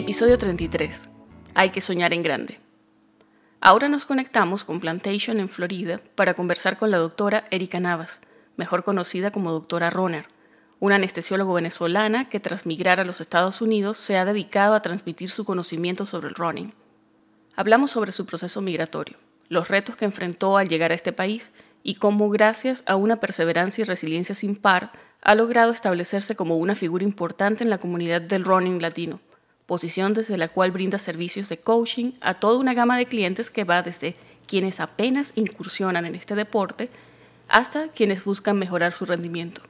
Episodio 33. Hay que soñar en grande. Ahora nos conectamos con Plantation en Florida para conversar con la doctora Erika Navas, mejor conocida como doctora Roner, una anestesióloga venezolana que tras migrar a los Estados Unidos se ha dedicado a transmitir su conocimiento sobre el running. Hablamos sobre su proceso migratorio, los retos que enfrentó al llegar a este país y cómo gracias a una perseverancia y resiliencia sin par ha logrado establecerse como una figura importante en la comunidad del running latino posición desde la cual brinda servicios de coaching a toda una gama de clientes que va desde quienes apenas incursionan en este deporte hasta quienes buscan mejorar su rendimiento.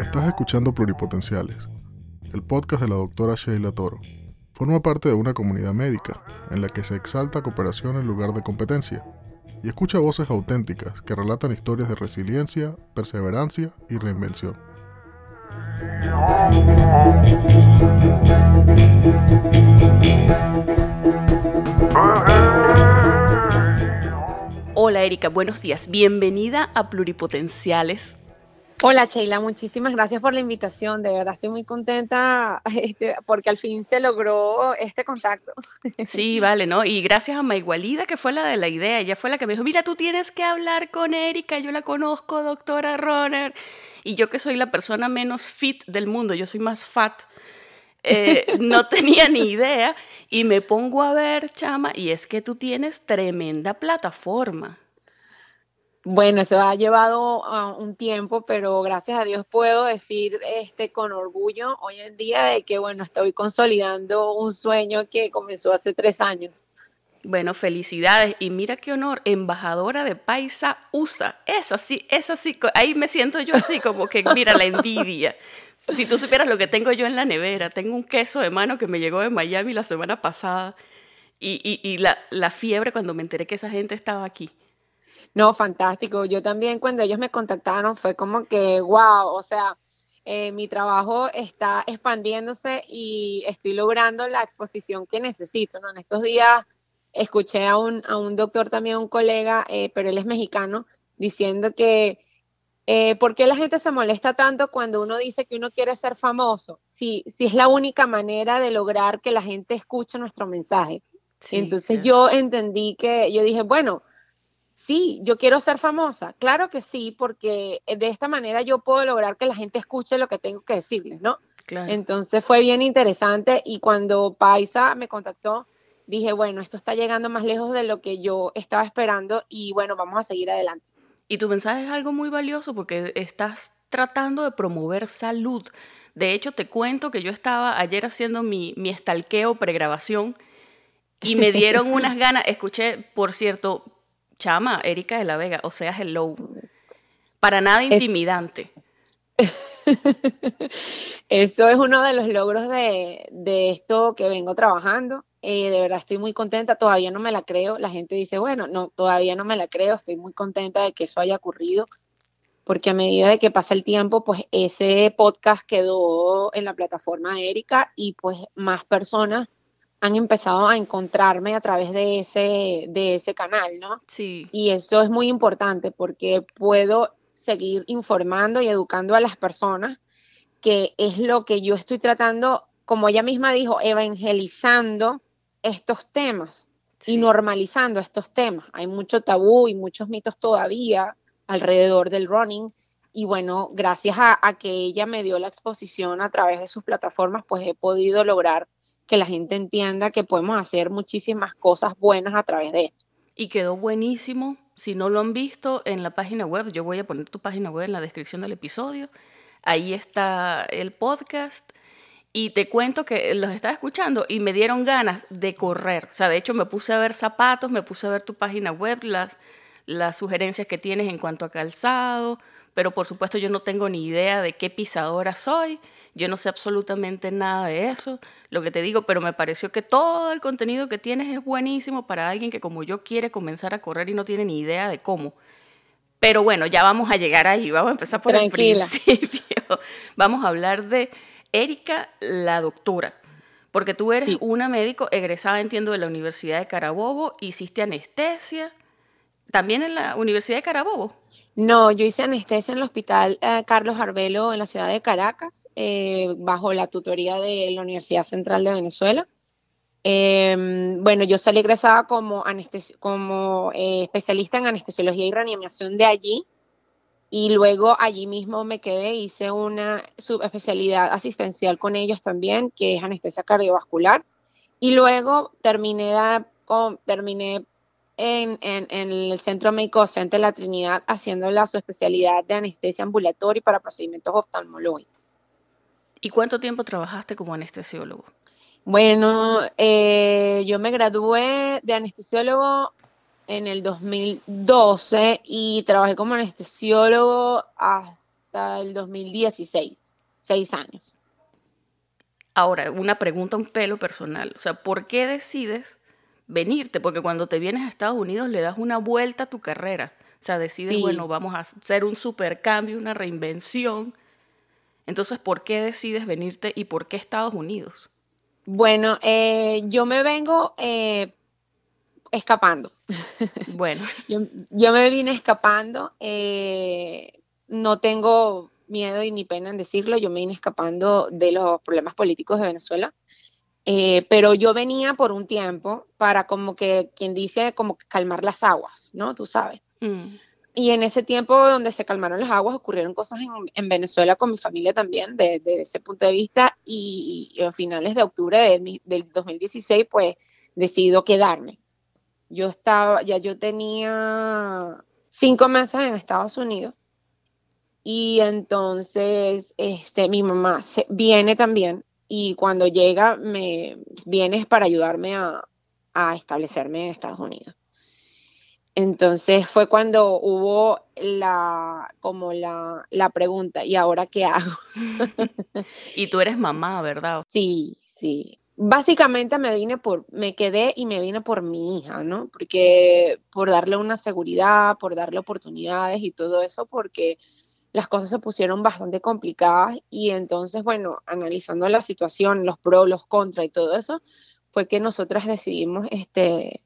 Estás escuchando Pluripotenciales, el podcast de la doctora Sheila Toro. Forma parte de una comunidad médica en la que se exalta cooperación en lugar de competencia y escucha voces auténticas que relatan historias de resiliencia, perseverancia y reinvención. Hola Erika, buenos días. Bienvenida a Pluripotenciales. Hola Sheila, muchísimas gracias por la invitación. De verdad estoy muy contenta este, porque al fin se logró este contacto. Sí, vale, ¿no? Y gracias a Maigualida, que fue la de la idea. Ella fue la que me dijo, mira, tú tienes que hablar con Erika, yo la conozco, doctora Roner. Y yo que soy la persona menos fit del mundo, yo soy más fat. Eh, no tenía ni idea y me pongo a ver, chama, y es que tú tienes tremenda plataforma. Bueno, eso ha llevado un tiempo, pero gracias a Dios puedo decir este con orgullo hoy en día de que bueno, estoy consolidando un sueño que comenzó hace tres años. Bueno, felicidades. Y mira qué honor, embajadora de Paisa USA. Es así, es así. Ahí me siento yo así, como que mira la envidia. Si tú supieras lo que tengo yo en la nevera, tengo un queso de mano que me llegó de Miami la semana pasada y, la fiebre cuando me enteré que esa gente estaba aquí. No, fantástico. Yo también cuando ellos me contactaron fue como que, wow, o sea, eh, mi trabajo está expandiéndose y estoy logrando la exposición que necesito. ¿no? En estos días escuché a un, a un doctor también, un colega, eh, pero él es mexicano, diciendo que eh, ¿por qué la gente se molesta tanto cuando uno dice que uno quiere ser famoso? Si, si es la única manera de lograr que la gente escuche nuestro mensaje. Entonces yo entendí que, yo dije, bueno, Sí, yo quiero ser famosa. Claro que sí, porque eh, de esta manera yo puedo lograr que la gente escuche lo que tengo que decirles, ¿no? Entonces fue bien interesante y cuando Paisa me contactó, dije, bueno, esto está llegando más lejos de lo que yo estaba esperando y bueno, vamos a seguir adelante. Y tu mensaje es algo muy valioso porque estás tratando de promover salud. De hecho, te cuento que yo estaba ayer haciendo mi, mi estalqueo pregrabación y me dieron unas ganas, escuché, por cierto, chama, Erika de la Vega, o sea, hello. Para nada intimidante. Eso es uno de los logros de, esto que vengo trabajando. Eh, de verdad estoy muy contenta, todavía no me la creo. La gente dice, bueno, no, todavía no me la creo, estoy muy contenta de que eso haya ocurrido, porque a medida de que pasa el tiempo, pues ese podcast quedó en la plataforma de Erika y pues más personas han empezado a encontrarme a través de ese, de ese canal, ¿no? Sí. Y eso es muy importante porque puedo seguir informando y educando a las personas, que es lo que yo estoy tratando, como ella misma dijo, evangelizando estos temas y normalizando estos temas. Hay mucho tabú y muchos mitos todavía alrededor del running. Y bueno, gracias a, a que ella me dio la exposición a través de sus plataformas, pues he podido lograr que la gente entienda que podemos hacer muchísimas cosas buenas a través de esto. Y quedó buenísimo. Si no lo han visto en la página web, yo voy a poner tu página web en la descripción del episodio. Ahí está el podcast. Y te cuento que los estaba escuchando y me dieron ganas de correr. O sea, de hecho me puse a ver zapatos, me puse a ver tu página web, las, las sugerencias que tienes en cuanto a calzado, pero por supuesto yo no tengo ni idea de qué pisadora soy. Yo no sé absolutamente nada de eso, lo que te digo, pero me pareció que todo el contenido que tienes es buenísimo para alguien que como yo quiere comenzar a correr y no tiene ni idea de cómo. Pero bueno, ya vamos a llegar ahí, vamos a empezar por el principio. Vamos a hablar de Erika, la doctora, porque tú eres una médico egresada, entiendo, de la Universidad de Carabobo, hiciste anestesia, ¿También en la Universidad de Carabobo? No, yo hice anestesia en el Hospital eh, Carlos Arbelo en la ciudad de Caracas, eh, bajo la tutoría de la Universidad Central de Venezuela. Em, bueno, yo salí egresada como, como eh, especialista en anestesiología y reanimación de allí y luego allí mismo me quedé, hice una subespecialidad asistencial con ellos también, que es anestesia cardiovascular. Y luego terminé, con, terminé en, el Centro Médico Docente de la Trinidad haciendo la subespecialidad de anestesia ambulatoria para procedimientos oftalmológicos. ¿Y cuánto tiempo trabajaste como anestesiólogo? Bueno, eh, yo me gradué de anestesiólogo en el 2012 y trabajé como anestesiólogo hasta el 2016, seis años. Ahora, una pregunta un pelo personal, o sea, ¿por qué decides venirte? Porque cuando te vienes a Estados Unidos le das una vuelta a tu carrera, o sea, decides, bueno, vamos a hacer un supercambio, una reinvención. Entonces, ¿por qué decides venirte y por qué Estados Unidos? Bueno, eh, yo me vengo eh, escapando. Bueno. yo, me vine escapando. Eh, no tengo miedo y ni pena en decirlo. Yo me vine escapando de los problemas políticos de Venezuela. Pero yo venía por un tiempo para como que, quien dice, como calmar las aguas, ¿no? Tú sabes. Mm. Y en ese tiempo donde se calmaron las aguas ocurrieron cosas en, Venezuela con mi familia también, desde ese punto de vista, y, a finales de octubre del, 2016, pues decido quedarme. Yo estaba, ya yo tenía cinco meses en Estados Unidos, y entonces este, mi mamá se, viene también, y cuando llega, me viene para ayudarme a, a establecerme en Estados Unidos. Entonces fue cuando hubo la, como la, pregunta, ¿y ahora qué hago? y tú eres mamá, ¿verdad? Sí, sí. Básicamente me vine por, me quedé y me vine por mi hija, ¿no? Porque por darle una seguridad, por darle oportunidades y todo eso, porque las cosas se pusieron bastante complicadas y entonces, bueno, analizando la situación, los pros, los contras y todo eso, fue que nosotras decidimos este,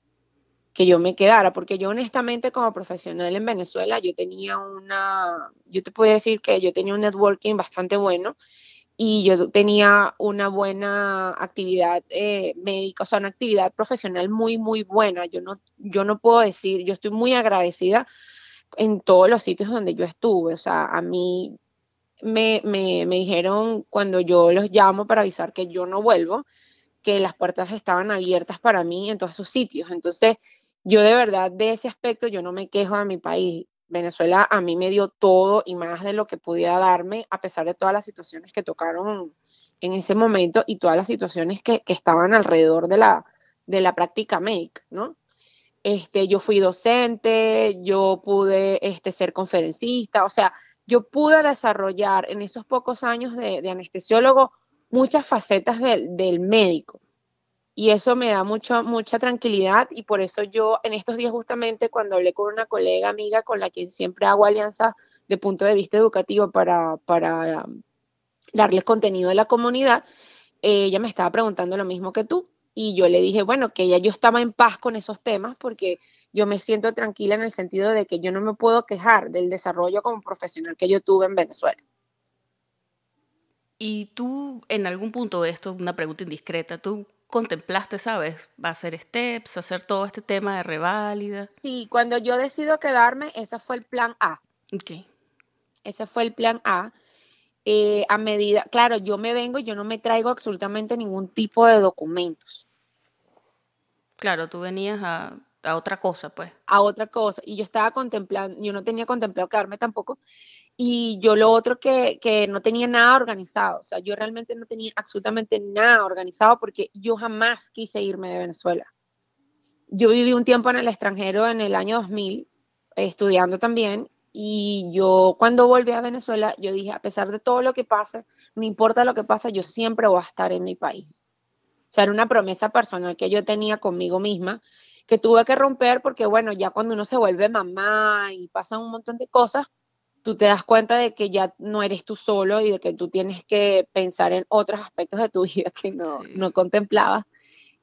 que yo me quedara, porque yo honestamente como profesional en Venezuela, yo tenía una, yo te puedo decir que yo tenía un networking bastante bueno y yo tenía una buena actividad eh, médica, o sea, una actividad profesional muy, muy buena. Yo no, yo no puedo decir, yo estoy muy agradecida en todos los sitios donde yo estuve, o sea, a mí me, me, me dijeron cuando yo los llamo para avisar que yo no vuelvo, que las puertas estaban abiertas para mí en todos esos sitios. Entonces, yo de verdad de ese aspecto yo no me quejo de mi país. Venezuela a mí me dio todo y más de lo que podía darme a pesar de todas las situaciones que tocaron en ese momento y todas las situaciones que, estaban alrededor de la, de la práctica médica, ¿no? Este, yo fui docente, yo pude este, ser conferencista, o sea, yo pude desarrollar en esos pocos años de, anestesiólogo muchas facetas del médico. Y eso me da mucho, mucha tranquilidad y por eso yo en estos días justamente cuando hablé con una colega amiga con la que siempre hago alianza de punto de vista educativo para, para um, darles contenido a la comunidad, ella me estaba preguntando lo mismo que tú y yo le dije, bueno, que ya yo estaba en paz con esos temas porque yo me siento tranquila en el sentido de que yo no me puedo quejar del desarrollo como profesional que yo tuve en Venezuela. Y tú, en algún punto de esto, una pregunta indiscreta, ¿tú contemplaste, sabes? Va a hacer steps, hacer todo este tema de reválida. Sí, cuando yo decido quedarme, ese fue el plan A. Ok. Ese fue el plan A. Eh, a medida, claro, yo me vengo y yo no me traigo absolutamente ningún tipo de documentos. Claro, tú venías a, a otra cosa, pues. A otra cosa. Y yo estaba contemplando, yo no tenía contemplado quedarme tampoco. Y yo lo otro que, que, no tenía nada organizado, o sea, yo realmente no tenía absolutamente nada organizado porque yo jamás quise irme de Venezuela. Yo viví un tiempo en el extranjero en el año 2000, estudiando también, y yo cuando volví a Venezuela, yo dije, a pesar de todo lo que pase, no importa lo que pase, yo siempre voy a estar en mi país. O sea, era una promesa personal que yo tenía conmigo misma, que tuve que romper porque, bueno, ya cuando uno se vuelve mamá y pasan un montón de cosas, tú te das cuenta de que ya no eres tú solo y de que tú tienes que pensar en otros aspectos de tu vida que no, no contemplabas.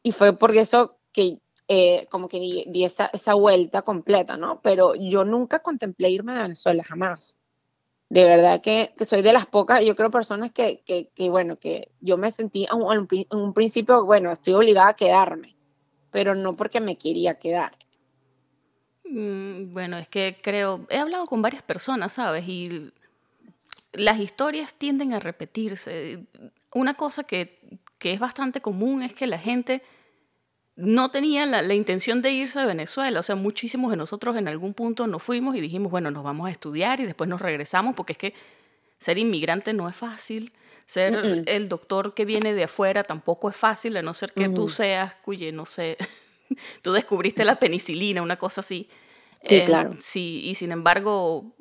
Y fue por eso que eh, como que di, esa, esa, vuelta completa, ¿no? Pero yo nunca contemplé irme de Venezuela, jamás. De verdad que, soy de las pocas, yo creo, personas que, que, que bueno, que yo me sentí en un, en un principio, bueno, estoy obligada a quedarme, pero no porque me quería quedar. Mm, bueno, es que creo, he hablado con varias personas, ¿sabes? Y las historias tienden a repetirse. Una cosa que, que es bastante común es que la gente no tenía la, intención de irse de Venezuela. O sea, muchísimos de nosotros en algún punto nos fuimos y dijimos, bueno, nos vamos a estudiar y después nos regresamos, porque es que ser inmigrante no es fácil. Ser el doctor que viene de afuera tampoco es fácil, a no ser que tú seas, cuye, no sé, tú descubriste la penicilina, una cosa así. Sí, eh, claro. Sí, y sin embargo,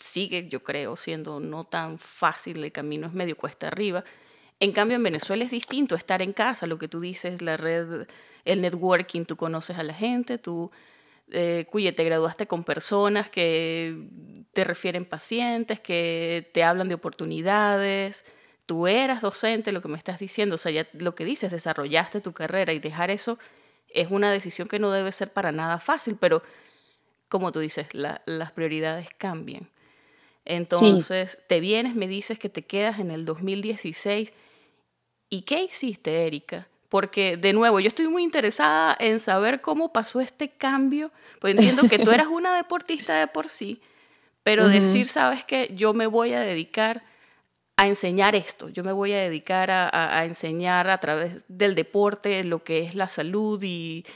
sigue, yo creo, siendo no tan fácil, el camino es medio cuesta arriba. En cambio, en Venezuela es distinto estar en casa, lo que tú dices, la red, el networking, tú conoces a la gente, tú, eh, cuye, te graduaste con personas que te refieren pacientes, que te hablan de oportunidades, tú eras docente, lo que me estás diciendo, o sea, ya lo que dices, desarrollaste tu carrera y dejar eso es una decisión que no debe ser para nada fácil, pero como tú dices, las prioridades cambian. Entonces, te vienes, me dices que te quedas en el 2016. ¿Y qué hiciste, Erika? Porque, de nuevo, yo estoy muy interesada en saber cómo pasó este cambio, porque entiendo que tú eras una deportista de por sí, pero decir, sabes que yo me voy a dedicar a enseñar esto, yo me voy a dedicar a, a, enseñar a través del deporte lo que es la salud y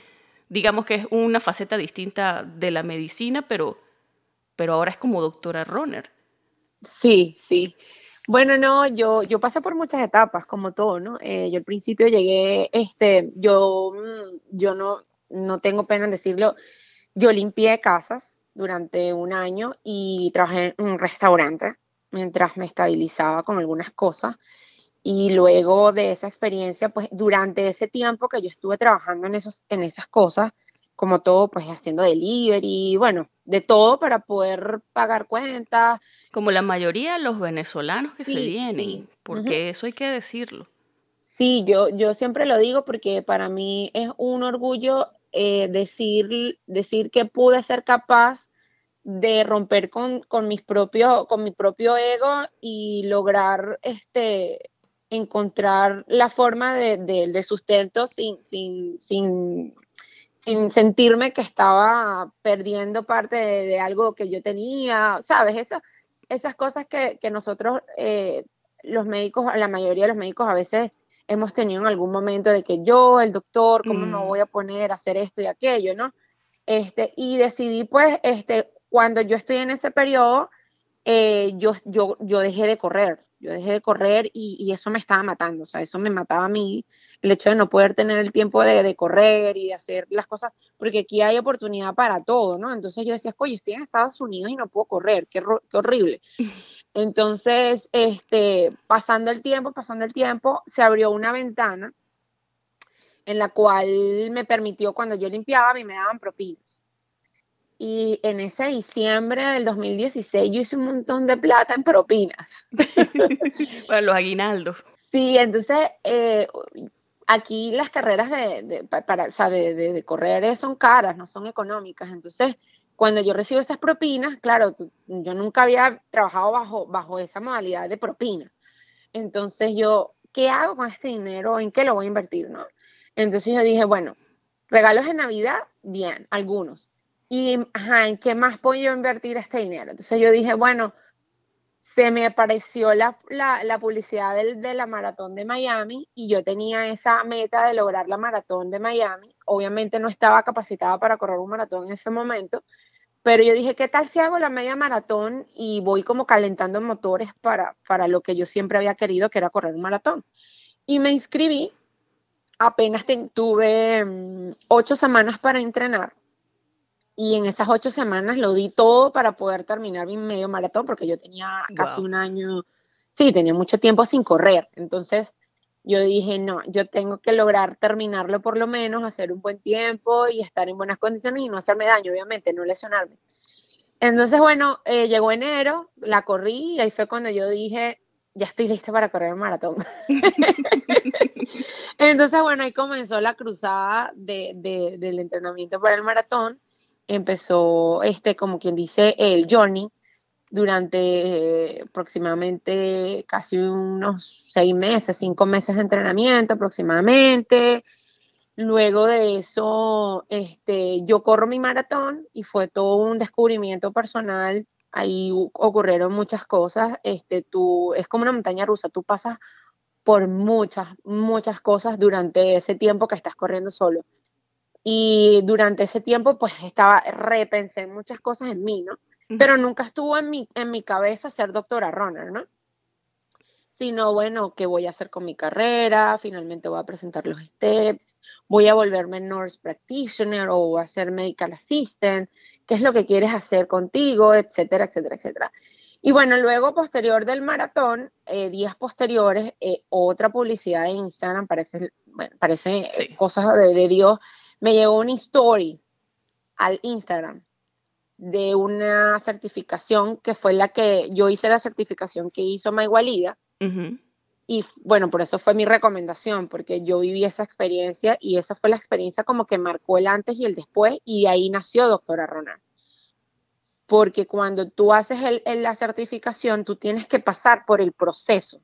digamos que es una faceta distinta de la medicina, pero, pero ahora es como doctora Roner. Sí, sí. Bueno, no, yo, yo pasé por muchas etapas, como todo, ¿no? Eh, yo al principio llegué, este, yo, mm, yo no, no tengo pena en decirlo, yo limpié casas durante un año y trabajé en un restaurante mientras me estabilizaba con algunas cosas. Y luego de esa experiencia, pues durante ese tiempo que yo estuve trabajando en, esos, en esas cosas, como todo, pues haciendo delivery, bueno, de todo para poder pagar cuentas. Como la mayoría de los venezolanos que se vienen, porque eso hay que decirlo. Sí, yo, yo siempre lo digo porque para mí es un orgullo eh, decir, decir que pude ser capaz de romper con, con, mis propios, con mi propio ego y lograr este, encontrar la forma de, sustento sin, sin, sin, sin, sentirme que estaba perdiendo parte de, algo que yo tenía, ¿sabes? Esa, esas cosas que, nosotros, eh, los médicos, la mayoría de los médicos a veces hemos tenido en algún momento de que yo, el doctor, ¿cómo me voy a poner a hacer esto y aquello, no? Este, y decidí, pues, este, cuando yo estoy en ese periodo, eh, yo, yo, yo dejé de correr, yo dejé de correr y, eso me estaba matando, o sea, eso me mataba a mí, el hecho de no poder tener el tiempo de, correr y de hacer las cosas, porque aquí hay oportunidad para todo, ¿no? Entonces yo decía, oye, estoy en Estados Unidos y no puedo correr, qué, qué horrible. Entonces, este, pasando el tiempo, pasando el tiempo, se abrió una ventana en la cual me permitió, cuando yo limpiaba, a mí me daban propinas. Y en ese diciembre del 2016 yo hice un montón de plata en propinas. Para los aguinaldos. Sí, entonces eh, aquí las carreras de, para, de, correr son caras, no son económicas. Entonces, cuando yo recibo esas propinas, claro, yo nunca había trabajado bajo, bajo esa modalidad de propina. Entonces yo, ¿qué hago con este dinero? ¿En qué lo voy a invertir? ¿no? Entonces yo dije, bueno, regalos de Navidad, bien, algunos y, ajá, ¿en qué más puedo invertir este dinero? Entonces yo dije, bueno, se me apareció la, la, publicidad del, de la maratón de Miami y yo tenía esa meta de lograr la maratón de Miami. Obviamente no estaba capacitada para correr un maratón en ese momento, pero yo dije, ¿qué tal si hago la media maratón y voy como calentando motores para, para lo que yo siempre había querido, que era correr un maratón? Y me inscribí, apenas tuve mm, ocho semanas para entrenar y en esas ocho semanas lo di todo para poder terminar mi medio maratón, porque yo tenía casi un año, sí, tenía mucho tiempo sin correr. Entonces yo dije, no, yo tengo que lograr terminarlo por lo menos, hacer un buen tiempo y estar en buenas condiciones y no hacerme daño, obviamente, no lesionarme. Entonces, bueno, eh, llegó enero, la corrí y ahí fue cuando yo dije, ya estoy lista para correr un maratón. Entonces, bueno, ahí comenzó la cruzada de, del entrenamiento para el maratón. Empezó, este, como quien dice, el journey durante aproximadamente casi unos seis meses, cinco meses de entrenamiento aproximadamente. Luego de eso, este, yo corro mi maratón y fue todo un descubrimiento personal. Ahí ocurrieron muchas cosas. Este, tú, es como una montaña rusa, tú pasas por muchas, muchas cosas durante ese tiempo que estás corriendo solo. Y durante ese tiempo, pues estaba, repensé muchas cosas en mí, ¿no? Pero nunca estuvo en mi, en mi cabeza ser doctora runner, ¿no? Sino, bueno, ¿qué voy a hacer con mi carrera? Finalmente voy a presentar los steps, voy a volverme nurse practitioner o a ser medical assistant, qué es lo que quieres hacer contigo, etcétera, etcétera, etcétera. Y bueno, luego posterior del maratón, eh, días posteriores, eh, otra publicidad en Instagram, parece, bueno, parece eh, cosas de, de, Dios, me llegó una story al Instagram de una certificación que fue la que yo hice la certificación que hizo Maigualida. Y bueno, por eso fue mi recomendación, porque yo viví esa experiencia y esa fue la experiencia como que marcó el antes y el después y ahí nació doctora Ronald. Porque cuando tú haces el, la certificación, tú tienes que pasar por el proceso.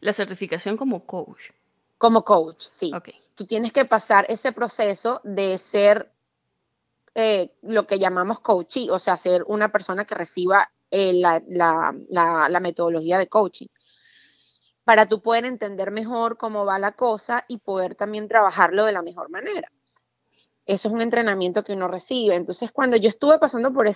La certificación como coach. Como coach, sí. Tú tienes que pasar ese proceso de ser eh, lo que llamamos coaching, o sea, ser una persona que reciba eh, la, metodología de coaching, para tú poder entender mejor cómo va la cosa y poder también trabajarlo de la mejor manera. Eso es un entrenamiento que uno recibe. Entonces, cuando yo estuve pasando por,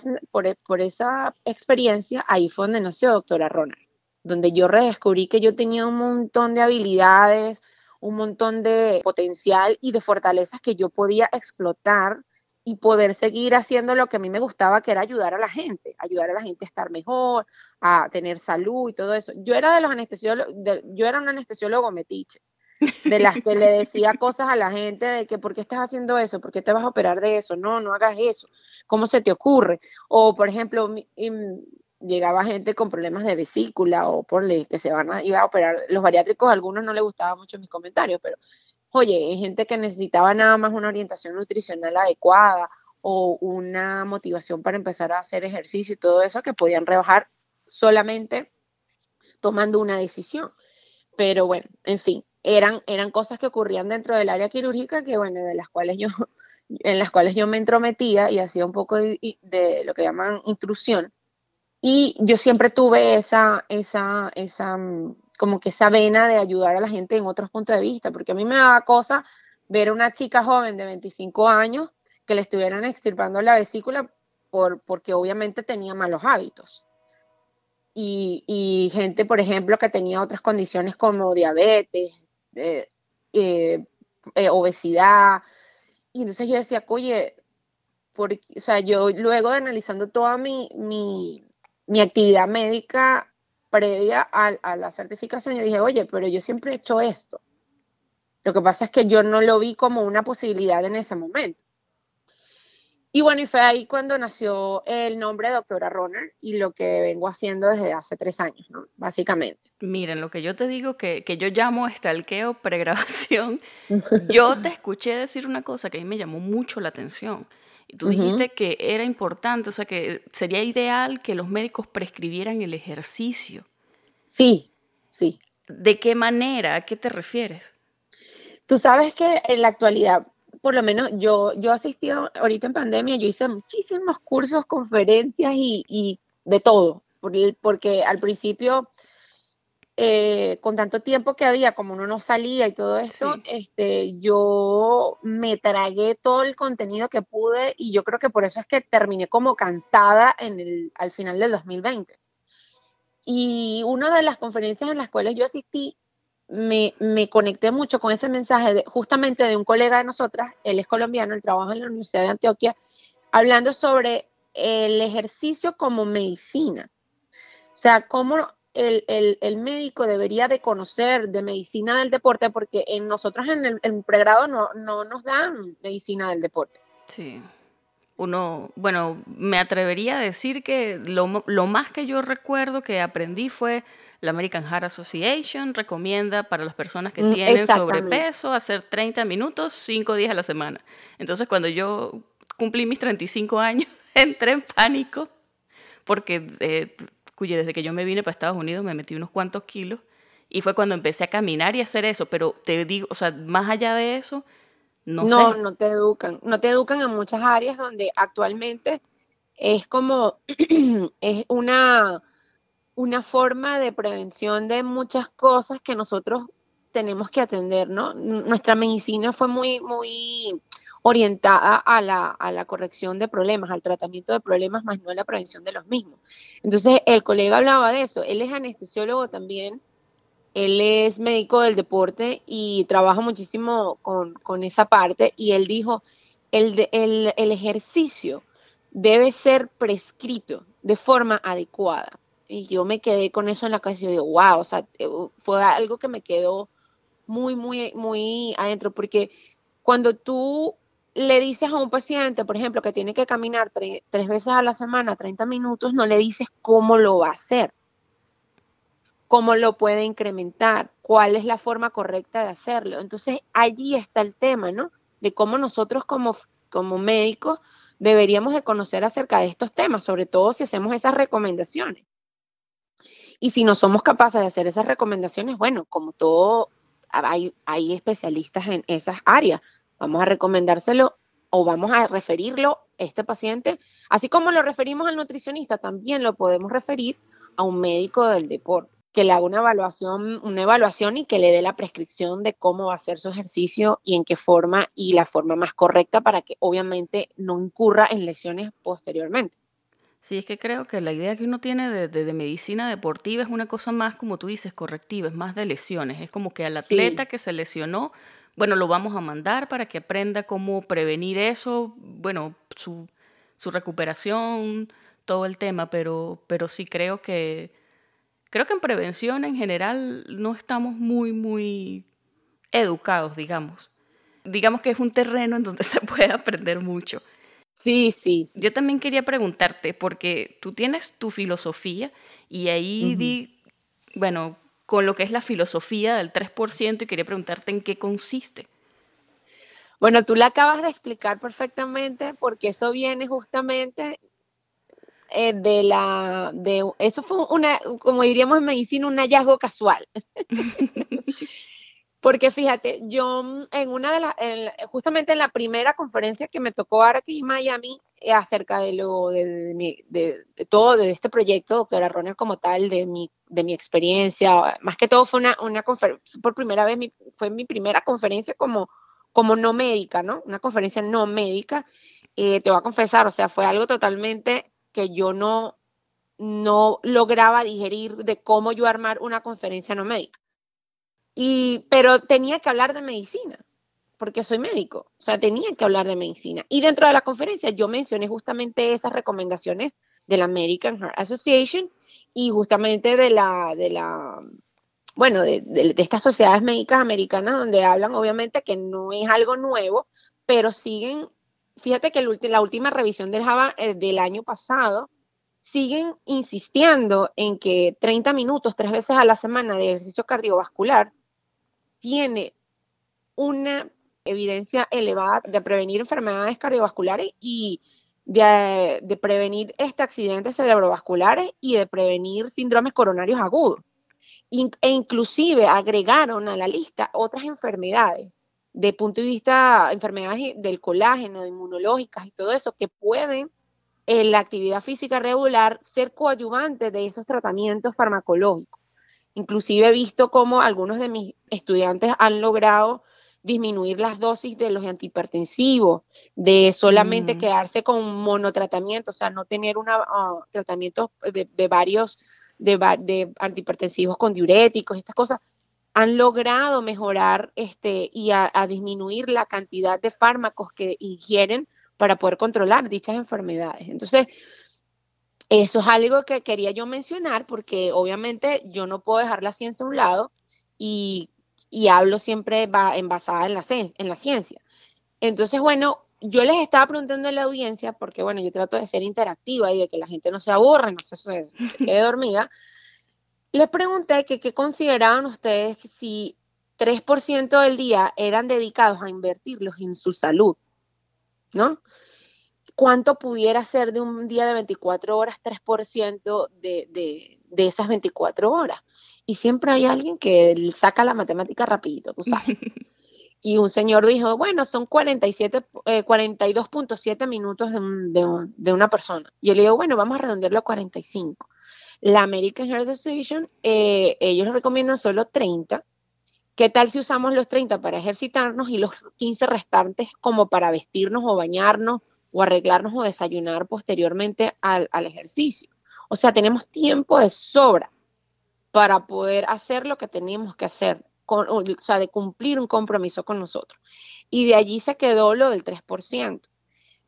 por esa experiencia, ahí fue donde nació Doctora Ronald, donde yo redescubrí que yo tenía un montón de habilidades, un montón de potencial y de fortalezas que yo podía explotar y poder seguir haciendo lo que a mí me gustaba, que era ayudar a la gente, ayudar a la gente a estar mejor, a tener salud y todo eso. Yo era de los anestesiólogos, yo era un anestesiólogo metiche, de las que le decía cosas a la gente de que, ¿por qué estás haciendo eso? ¿Por qué te vas a operar de eso? No, no hagas eso. ¿Cómo se te ocurre? O, por ejemplo, llegaba gente con problemas de vesícula o por que se van a, iba a operar. Los bariátricos, a algunos no les gustaba mucho mis comentarios, pero oye, hay gente que necesitaba nada más una orientación nutricional adecuada o una motivación para empezar a hacer ejercicio y todo eso que podían rebajar solamente tomando una decisión. Pero bueno, en fin, eran, eran cosas que ocurrían dentro del área quirúrgica que, bueno, de las cuales yo, en las cuales yo me entrometía y hacía un poco de, de lo que llaman intrusión. Y yo siempre tuve esa, esa, esa, mm, como que esa vena de ayudar a la gente en otros puntos de vista, porque a mí me daba cosa ver a una chica joven de 25 años que le estuvieran extirpando la vesícula por, porque obviamente tenía malos hábitos. Y, gente, por ejemplo, que tenía otras condiciones como diabetes, eh, eh, eh, obesidad. Y entonces yo decía, oye, porque, o sea, yo luego de analizando toda mi, mi, mi actividad médica, previa a, la certificación, yo dije, oye, pero yo siempre he hecho esto. Lo que pasa es que yo no lo vi como una posibilidad en ese momento. Y bueno, y fue ahí cuando nació el nombre de doctora Roner y lo que vengo haciendo desde hace tres años, ¿no? Básicamente. Miren, lo que yo te digo que, que yo llamo estalqueo pregrabación, yo te escuché decir una cosa que a mí me llamó mucho la atención. Tú dijiste que era importante, o sea, que sería ideal que los médicos prescribieran el ejercicio. Sí, sí. ¿De qué manera? ¿A qué te refieres? Tú sabes que en la actualidad, por lo menos yo, yo asistí ahorita en pandemia, yo hice muchísimos cursos, conferencias y, y de todo, porque al principio eh, con tanto tiempo que había, como uno no salía y todo esto, este, yo me tragué todo el contenido que pude y yo creo que por eso es que terminé como cansada en el, al final del 2020. Y una de las conferencias en las cuales yo asistí, me, me conecté mucho con ese mensaje de, justamente de un colega de nosotras, él es colombiano, él trabaja en la Universidad de Antioquia, hablando sobre el ejercicio como medicina. O sea, cómo el, médico debería de conocer de medicina del deporte porque en nosotros en el pregrado no, no nos dan medicina del deporte. Sí. Uno, bueno, me atrevería a decir que lo, lo más que yo recuerdo que aprendí fue la American Heart Association recomienda para las personas que mm, tienen sobrepeso hacer 30 minutos 5 días a la semana. Entonces cuando yo cumplí mis 35 años, entré en pánico porque eh, desde que yo me vine para Estados Unidos me metí unos cuantos kilos y fue cuando empecé a caminar y hacer eso, pero te digo, o sea, más allá de eso, no, no No, te educan, no te educan en muchas áreas donde actualmente es como, es una, una forma de prevención de muchas cosas que nosotros tenemos que atender, ¿no? Nuestra medicina fue muy, muy orientada a la, a la, corrección de problemas, al tratamiento de problemas, más no a la prevención de los mismos. Entonces, el colega hablaba de eso. Él es anestesiólogo también, él es médico del deporte y trabaja muchísimo con, con esa parte. Y él dijo, el, el, el ejercicio debe ser prescrito de forma adecuada. Y yo me quedé con eso en la cabeza y digo, wow, o sea, eh, fue algo que me quedó muy, muy, muy adentro, porque cuando tú le dices a un paciente, por ejemplo, que tiene que caminar tres veces a la semana, 30 minutos, no le dices cómo lo va a hacer, cómo lo puede incrementar, cuál es la forma correcta de hacerlo. Entonces, allí está el tema, ¿no? De cómo nosotros como, como médicos deberíamos de conocer acerca de estos temas, sobre todo si hacemos esas recomendaciones. Y si no somos capaces de hacer esas recomendaciones, bueno, como todo, hay, hay especialistas en esas áreas, vamos a recomendárselo o vamos a referirlo a este paciente, así como lo referimos al nutricionista, también lo podemos referir a un médico del deporte, que le haga una evaluación, una evaluación y que le dé la prescripción de cómo va a hacer su ejercicio y en qué forma y la forma más correcta para que obviamente no incurra en lesiones posteriormente. Sí, es que creo que la idea que uno tiene de, medicina deportiva es una cosa más, como tú dices, correctiva, es más de lesiones. Es como que al atleta que se lesionó, bueno, lo vamos a mandar para que aprenda cómo prevenir eso, bueno, su, su recuperación, todo el tema, pero, pero sí creo que, creo que en prevención en general no estamos muy, muy educados, digamos. Digamos que es un terreno en donde se puede aprender mucho. Sí, sí, Yo también quería preguntarte, porque tú tienes tu filosofía y ahí di, bueno, con lo que es la filosofía del 3% y quería preguntarte en qué consiste. Bueno, tú la acabas de explicar perfectamente porque eso viene justamente eh, de la, de, eso fue una, como diríamos en medicina, un hallazgo casual. porque fíjate, yo en una de las, justamente en la primera conferencia que me tocó ahora aquí en Miami, eh, acerca de lo, de, de, todo, de este proyecto, doctora Ronald como tal, de mi de mi experiencia, más que todo fue una, una conferencia, por primera vez, fue mi primera conferencia como, como no médica, ¿no? Una conferencia no médica, eh, te voy a confesar, o sea, fue algo totalmente que yo no, no lograba digerir de cómo yo armar una conferencia no médica. Y, pero tenía que hablar de medicina, porque soy médico, o sea, tenía que hablar de medicina. Y dentro de la conferencia yo mencioné justamente esas recomendaciones de la American Heart Association y justamente de la, de la bueno, de, de, estas sociedades médicas americanas donde hablan obviamente que no es algo nuevo, pero siguen, fíjate que la última revisión del Java eh, del año pasado, siguen insistiendo en que 30 minutos, tres veces a la semana de ejercicio cardiovascular tiene una evidencia elevada de prevenir enfermedades cardiovasculares y de, prevenir este accidentes cerebrovasculares y de prevenir síndromes coronarios agudos. e inclusive agregaron a la lista otras enfermedades de punto de vista, enfermedades del colágeno, inmunológicas y todo eso, que pueden en la actividad física regular ser coadyuvantes de esos tratamientos farmacológicos. Inclusive he visto cómo algunos de mis estudiantes han logrado disminuir las dosis de los antihipertensivos, de solamente mm. quedarse con monotratamiento, o sea, no tener un ah, tratamiento de, varios de, antihipertensivos con diuréticos, estas cosas, han logrado mejorar este, y a, disminuir la cantidad de fármacos que ingieren para poder controlar dichas enfermedades. Entonces, eso es algo que quería yo mencionar porque obviamente yo no puedo dejar la ciencia a un lado y y hablo siempre basada en la, en la ciencia. Entonces, bueno, yo les estaba preguntando a la audiencia, porque bueno, yo trato de ser interactiva y de que la gente no se aburra, no se, quede dormida. Les pregunté que qué consideraban ustedes si 3% del día eran dedicados a invertirlos en su salud, ¿no? ¿Cuánto pudiera ser de un día de 24 horas 3% de, de, de esas 24 horas? Y siempre hay alguien que saca la matemática rapidito, tú sabes. y un señor dijo, bueno, son 47, 42.7 eh, minutos de, una persona. Yo le digo, bueno, vamos a redondearlo a 45. La American Heart Association, eh, ellos recomiendan solo 30. ¿Qué tal si usamos los 30 para ejercitarnos y los 15 restantes como para vestirnos o bañarnos o arreglarnos o desayunar posteriormente al, al ejercicio? O sea, tenemos tiempo de sobra para poder hacer lo que tenemos que hacer o sea, de cumplir un compromiso con nosotros. Y de allí se quedó lo del 3%.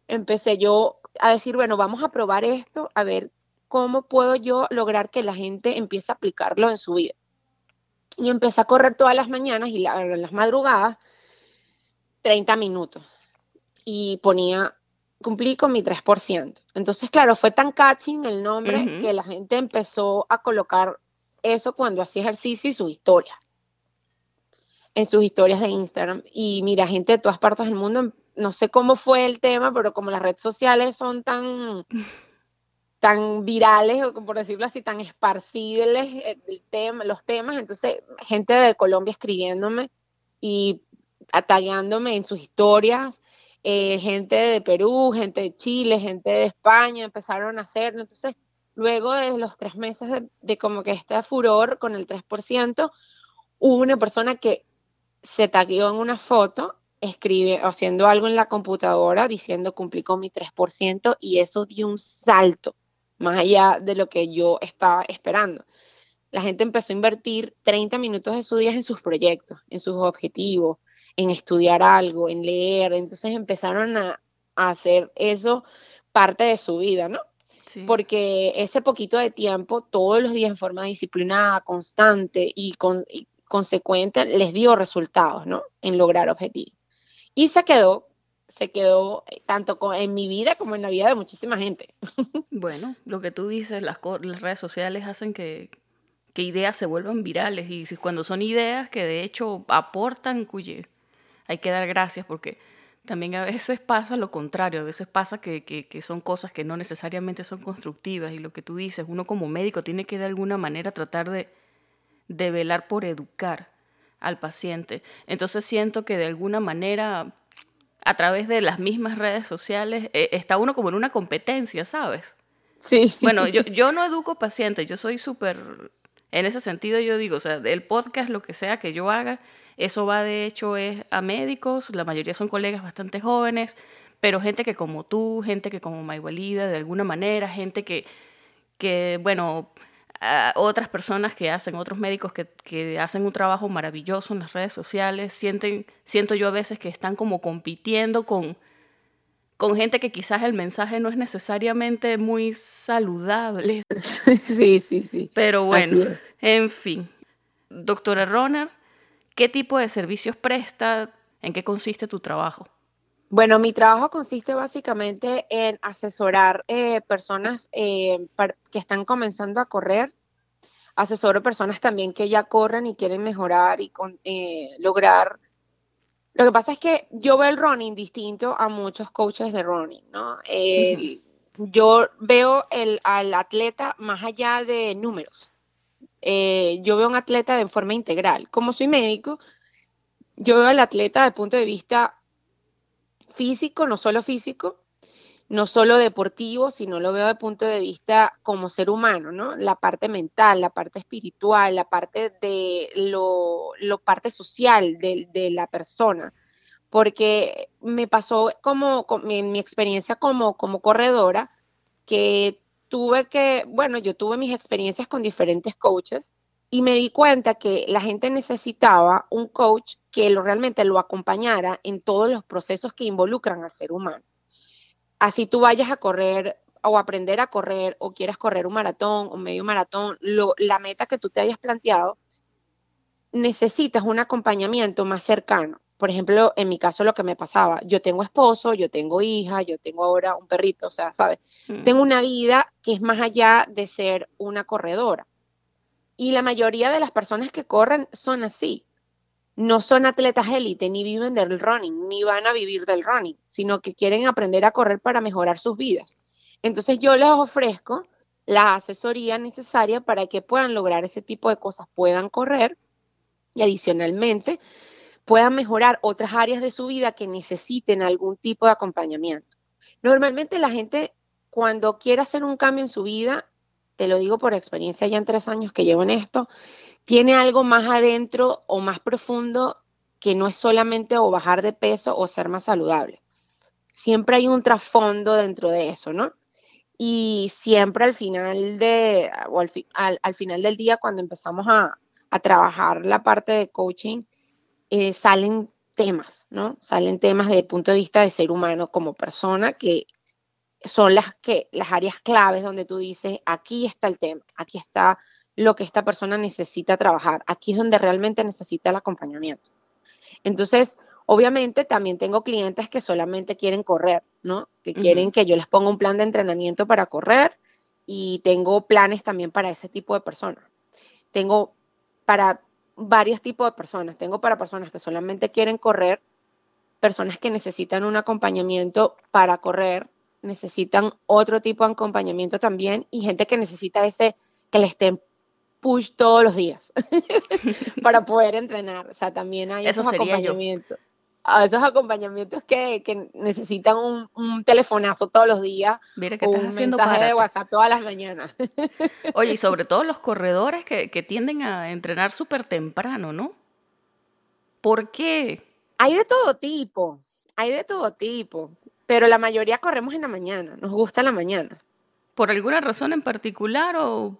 Empecé yo a decir, bueno, vamos a probar esto, a ver cómo puedo yo lograr que la gente empiece a aplicarlo en su vida. Y empecé a correr todas las mañanas y las madrugadas 30 minutos. Y ponía, cumplí con mi 3%. Entonces, claro, fue tan catching el nombre que la gente empezó a colocar eso cuando hacía ejercicio y su historia en sus historias de Instagram. Y mira, gente de todas partes del mundo, no sé cómo fue el tema, pero como las redes sociales son tan, tan virales, o por decirlo así, tan esparcibles eh, el tema, los temas, entonces gente de Colombia escribiéndome y atagueándome en sus historias, eh, gente de Perú, gente de Chile, gente de España, empezaron a hacer, entonces luego de los tres meses de, de como que este furor con el 3%, hubo una persona que se tagueó en una foto, escribe, haciendo algo en la computadora, diciendo cumplí con mi 3%, y eso dio un salto más allá de lo que yo estaba esperando. La gente empezó a invertir 30 minutos de su día en sus proyectos, en sus objetivos, en estudiar algo, en leer. Entonces empezaron a, hacer eso parte de su vida, ¿no? Porque ese poquito de tiempo, todos los días en forma disciplinada, constante y, con, y consecuente les dio resultados, ¿no? En lograr objetivos. Y se quedó, se quedó eh, tanto en mi vida como en la vida de muchísima gente. Bueno, lo que tú dices, las, redes sociales hacen que, que, ideas se vuelvan virales y cuando son ideas que de hecho aportan, cuye, hay que dar gracias porque también a veces pasa lo contrario, a veces pasa que, que, que, son cosas que no necesariamente son constructivas y lo que tú dices, uno como médico tiene que de alguna manera tratar de, de velar por educar al paciente. Entonces siento que de alguna manera, a través de las mismas redes sociales, eh, está uno como en una competencia, ¿sabes? Sí. Bueno, yo, yo no educo pacientes, yo soy súper, en ese sentido yo digo, o sea, el podcast, lo que sea que yo haga, eso va de hecho es a médicos, la mayoría son colegas bastante jóvenes, pero gente que como tú, gente que como Maywalida, de alguna manera, gente que, que bueno, otras personas que hacen, otros médicos que, que, hacen un trabajo maravilloso en las redes sociales, siento yo a veces que están como compitiendo con, con gente que quizás el mensaje no es necesariamente muy saludable. Sí, sí, sí. Pero bueno, en fin. Doctora Roner, ¿qué tipo de servicios presta? ¿En qué consiste tu trabajo? Bueno, mi trabajo consiste básicamente en asesorar eh, personas eh, que están comenzando a correr. Asesoro personas también que ya corren y quieren mejorar y eh, lograr. Lo que pasa es que yo veo el running distinto a muchos coaches de running, ¿no? Yo veo el, al atleta más allá de números. yo veo un atleta de forma integral. Como soy médico, yo veo al atleta desde el punto de vista físico, no solo físico, no solo deportivo, sino lo veo de punto de vista como ser humano, ¿no? La parte mental, la parte espiritual, la parte de lo, parte social de, la persona. Porque me pasó como, en mi experiencia como, como corredora, que tuve que, bueno, yo tuve mis experiencias con diferentes coaches y me di cuenta que la gente necesitaba un coach que lo, realmente lo acompañara en todos los procesos que involucran al ser humano. Así tú vayas a correr o aprender a correr o quieras correr un maratón o medio maratón, la meta que tú te hayas planteado, necesitas un acompañamiento más cercano. Por ejemplo, en mi caso lo que me pasaba, yo tengo esposo, yo tengo hija, yo tengo ahora un perrito, o sea, ¿sabes? Mm. Tengo una vida que es más allá de ser una corredora Y la mayoría de las personas que corren son así. No son atletas élite, ni viven del running, ni van a vivir del running, sino que quieren aprender a correr para mejorar sus vidas. Entonces yo les ofrezco la asesoría necesaria para que puedan lograr ese tipo de cosas, puedan correr y adicionalmente puedan mejorar otras áreas de su vida que necesiten algún tipo de acompañamiento. Normalmente la gente cuando quiere hacer un cambio en su vida, te lo digo por experiencia ya en tres años que llevo en esto, tiene algo más adentro o más profundo que no es solamente o bajar de peso o ser más saludable. Siempre hay un trasfondo dentro de eso, ¿no? Y siempre al final de, o al, final del día, cuando empezamos a, trabajar la parte de coaching, eh, salen temas, ¿no? Salen temas desde el punto de vista de ser humano como persona que son las que las áreas claves donde tú dices, aquí está el tema, aquí está lo que esta persona necesita trabajar, aquí es donde realmente necesita el acompañamiento. Entonces, obviamente también tengo clientes que solamente quieren correr, ¿no? Que quieren que yo les ponga un plan de entrenamiento para correr y tengo planes también para ese tipo de personas. Tengo para varios tipos de personas. Tengo para personas que solamente quieren correr, personas que necesitan un acompañamiento para correr, necesitan otro tipo de acompañamiento también y gente que necesita ese que le estén push todos los días para poder entrenar. O sea, también hay esos acompañamientos. esos acompañamientos que, que necesitan un, un, telefonazo todos los días. Mira que estás un haciendo mensaje de WhatsApp todas las mañanas. Oye, y sobre todo los corredores que, que tienden a entrenar súper temprano, ¿no? ¿Por qué? Hay de todo tipo, hay de todo tipo, pero la mayoría corremos en la mañana, nos gusta la mañana. ¿Por alguna razón en particular o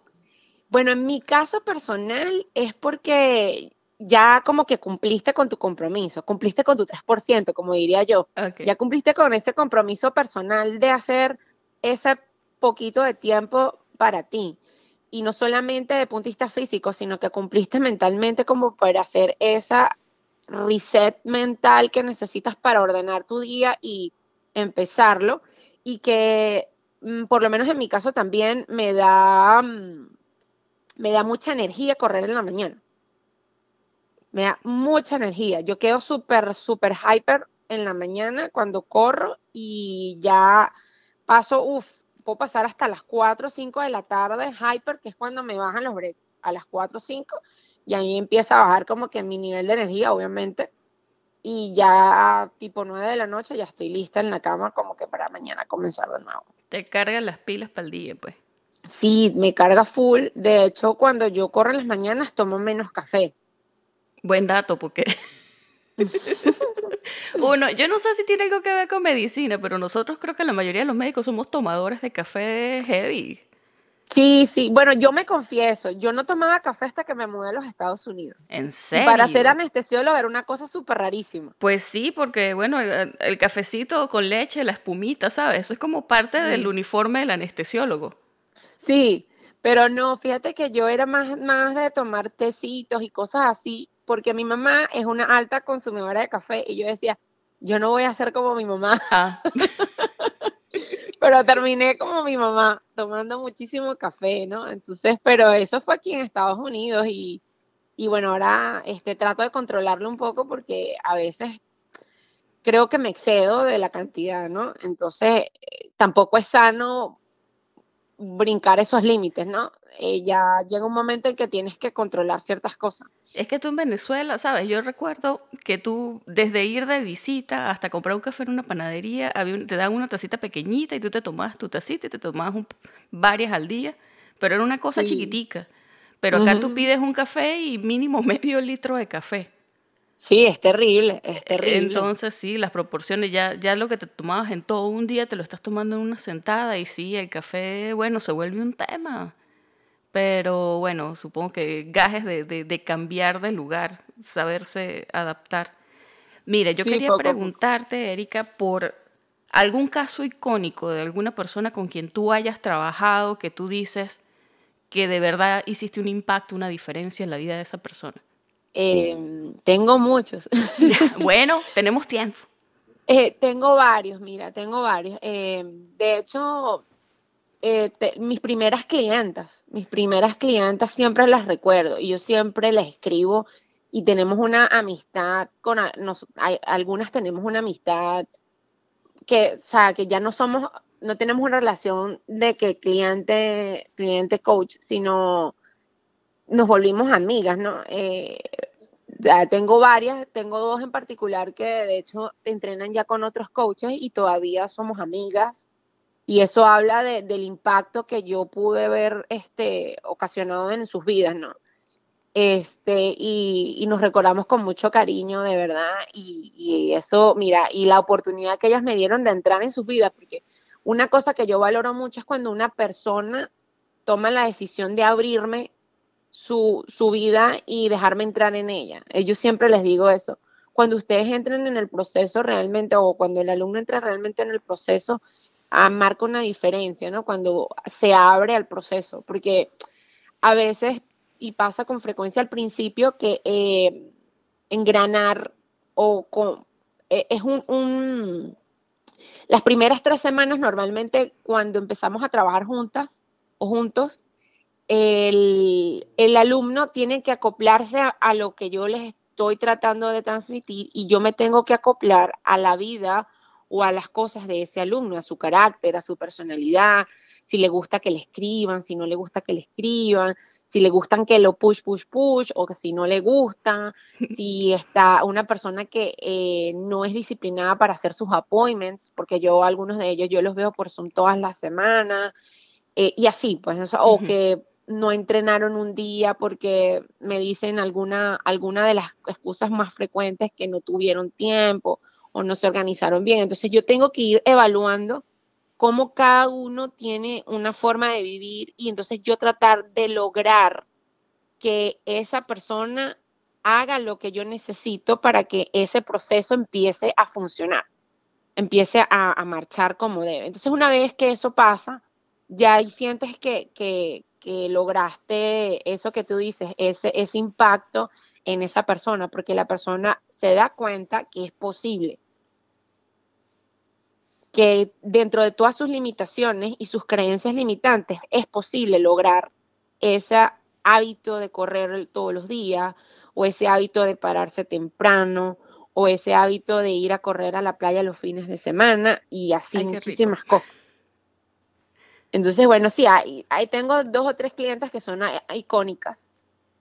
bueno, en mi caso personal es porque ya como que cumpliste con tu compromiso, cumpliste con tu 3%, como diría yo. Ya cumpliste con ese compromiso personal de hacer ese poquito de tiempo para ti. Y no solamente de punto de vista físico, sino que cumpliste mentalmente como para hacer esa reset mental que necesitas para ordenar tu día y empezarlo. Y que, mm, por lo menos en mi caso también, me da mm, me da mucha energía correr en la mañana. Me da mucha energía. Yo quedo súper, súper hyper en la mañana cuando corro y ya paso, uff, puedo pasar hasta las 4 o 5 de la tarde hyper, que es cuando me bajan los breaks, a las 4 o 5, y ahí empieza a bajar como que mi nivel de energía, obviamente. Y ya tipo 9 de la noche ya estoy lista en la cama como que para mañana comenzar de nuevo. Te cargan las pilas para el día, pues. Sí, me carga full. De hecho, cuando yo corro en las mañanas tomo menos café. Buen dato, porque uno, yo no sé si tiene algo que ver con medicina, pero nosotros creo que la mayoría de los médicos somos tomadores de café heavy. Sí, sí. Bueno, yo me confieso, yo no tomaba café hasta que me mudé a los Estados Unidos. ¿En serio? para ser anestesiólogo era una cosa súper rarísima. Pues sí, porque bueno, el, cafecito con leche, la espumita, ¿sabes? Eso es como parte del uniforme del anestesiólogo. Sí, pero no, fíjate que yo era más, más de tomar tecitos y cosas así, porque mi mamá es una alta consumidora de café y yo decía, yo no voy a ser como mi mamá. Ah. pero terminé como mi mamá, tomando muchísimo café, ¿no? Entonces, pero eso fue aquí en Estados Unidos y, y bueno, ahora este, trato de controlarlo un poco porque a veces creo que me excedo de la cantidad, ¿no? Entonces, eh, tampoco es sano brincar esos límites, ¿no? Eh, ya llega un momento en que tienes que controlar ciertas cosas. Es que tú en Venezuela, ¿sabes? Yo recuerdo que tú, desde ir de visita hasta comprar un café en una panadería, te daban una tacita pequeñita y tú te tomabas tu tacita y te tomabas varias al día, pero era una cosa chiquitica. Pero acá tú pides un café y mínimo medio litro de café. Sí, es terrible, es terrible. Entonces sí, las proporciones, ya, ya lo que te tomabas en todo un día te lo estás tomando en una sentada y sí, el café, bueno, se vuelve un tema. Pero bueno, supongo que gajes de, de, cambiar de lugar, saberse adaptar. Mira, yo quería preguntarte, Erika, por algún caso icónico de alguna persona con quien tú hayas trabajado, que tú dices que de verdad hiciste un impacto, una diferencia en la vida de esa persona. Em, tengo muchos. bueno, tenemos tiempo. Eh, tengo varios, mira, tengo varios. Em, de hecho, eh, mis primeras clientas, mis primeras clientas siempre las recuerdo y yo siempre les escribo y tenemos una amistad con, nos, algunas tenemos una amistad que, o sea, que ya no somos, no tenemos una relación de que cliente, cliente coach, sino nos volvimos amigas, ¿no? Eh, tengo varias, tengo dos en particular que de hecho entrenan ya con otros coaches y todavía somos amigas. Y eso habla del impacto que yo pude ver este, ocasionado en sus vidas, ¿no? Este, y, nos recordamos con mucho cariño, de verdad. Y, y, eso, mira, y la oportunidad que ellas me dieron de entrar en sus vidas, porque una cosa que yo valoro mucho es cuando una persona toma la decisión de abrirme su, su vida y dejarme entrar en ella. Yo siempre les digo eso. Cuando ustedes entren en el proceso realmente, o cuando el alumno entra realmente en el proceso, ah, marca una diferencia, ¿no? Cuando se abre al proceso, porque a veces, y pasa con frecuencia al principio, que eh, engranar o con, eh, es un, un, Las primeras tres semanas normalmente cuando empezamos a trabajar juntas o juntos, el, alumno tiene que acoplarse a, lo que yo les estoy tratando de transmitir y yo me tengo que acoplar a la vida o a las cosas de ese alumno, a su carácter, a su personalidad, si le gusta que le escriban, si no le gusta que le escriban, si le gustan que lo push, push, push, o que si no le gusta, si está una persona que eh, no es disciplinada para hacer sus appointments, porque yo algunos de ellos yo los veo por Zoom todas las semanas, eh, y así, pues, o que no entrenaron un día porque me dicen alguna, alguna de las excusas más frecuentes que no tuvieron tiempo o no se organizaron bien. Entonces yo tengo que ir evaluando cómo cada uno tiene una forma de vivir y entonces yo tratar de lograr que esa persona haga lo que yo necesito para que ese proceso empiece a funcionar, empiece a, a marchar como debe. Entonces una vez que eso pasa, ya sientes que, que, que lograste eso que tú dices, ese, ese impacto en esa persona, porque la persona se da cuenta que es posible, que dentro de todas sus limitaciones y sus creencias limitantes es posible lograr ese hábito de correr todos los días o ese hábito de pararse temprano o ese hábito de ir a correr a la playa los fines de semana y así muchísimas cosas. Entonces, bueno, sí, ahí, tengo dos o tres clientes que son icónicas.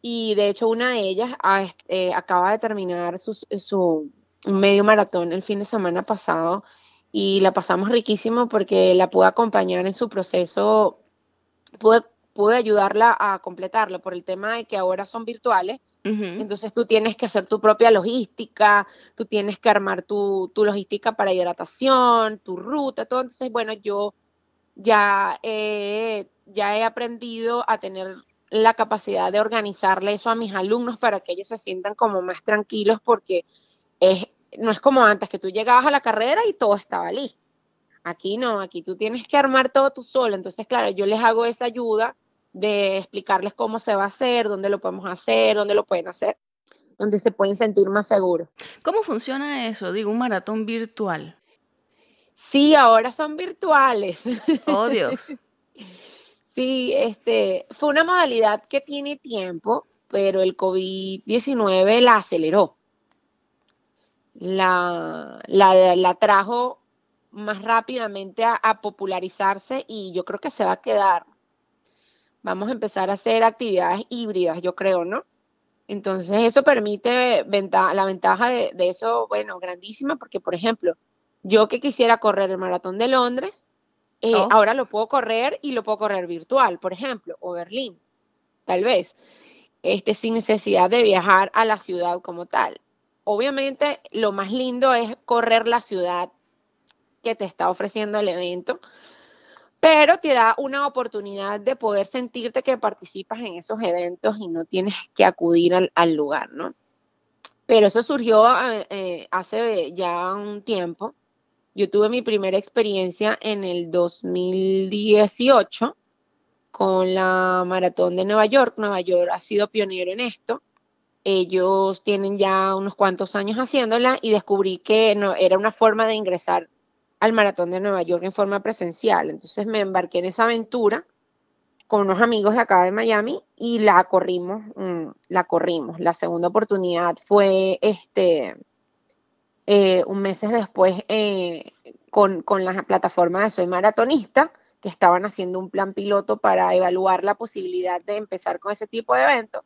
Y de hecho una de ellas ah, eh, acaba de terminar su, medio maratón el fin de semana pasado y la pasamos riquísimo porque la pude acompañar en su proceso, pude, pude ayudarla a completarlo por el tema de que ahora son virtuales, entonces tú tienes que hacer tu propia logística, tú tienes que armar tu, tu logística para hidratación, tu ruta, todo, entonces bueno, yo ya, ya he aprendido a tener la capacidad de organizarle eso a mis alumnos para que ellos se sientan como más tranquilos porque es, no es como antes que tú llegabas a la carrera y todo estaba listo. Aquí no, aquí tú tienes que armar todo tú solo. Entonces, claro, yo les hago esa ayuda de explicarles cómo se va a hacer, dónde lo podemos hacer, dónde lo pueden hacer, donde se pueden sentir más seguros. ¿Cómo funciona eso? Digo, un maratón virtual. Sí, ahora son virtuales. Oh, Dios. sí, este, fue una modalidad que tiene tiempo, pero el COVID-19 la aceleró. La, la, trajo más rápidamente a, a, popularizarse y yo creo que se va a quedar. Vamos a empezar a hacer actividades híbridas, yo creo, ¿no? Entonces eso permite la ventaja de, de, eso, bueno, grandísima, porque por ejemplo, yo que quisiera correr el maratón de Londres, eh, oh. ahora lo puedo correr y lo puedo correr virtual, por ejemplo, o Berlín, tal vez, este, sin necesidad de viajar a la ciudad como tal. Obviamente, lo más lindo es correr la ciudad que te está ofreciendo el evento, pero te da una oportunidad de poder sentirte que participas en esos eventos y no tienes que acudir al, lugar, ¿no? Pero eso surgió eh, eh, hace ya un tiempo yo tuve mi primera experiencia en el 2018 con la maratón de Nueva York. Nueva York ha sido pionero en esto. Ellos tienen ya unos cuantos años haciéndola y descubrí que no, era una forma de ingresar al maratón de Nueva York en forma presencial. Entonces me embarqué en esa aventura con unos amigos de acá de Miami y la corrimos, mm, la corrimos. La segunda oportunidad fue este eh, un mes después eh, con, con la plataforma de Soy Maratonista, que estaban haciendo un plan piloto para evaluar la posibilidad de empezar con ese tipo de eventos.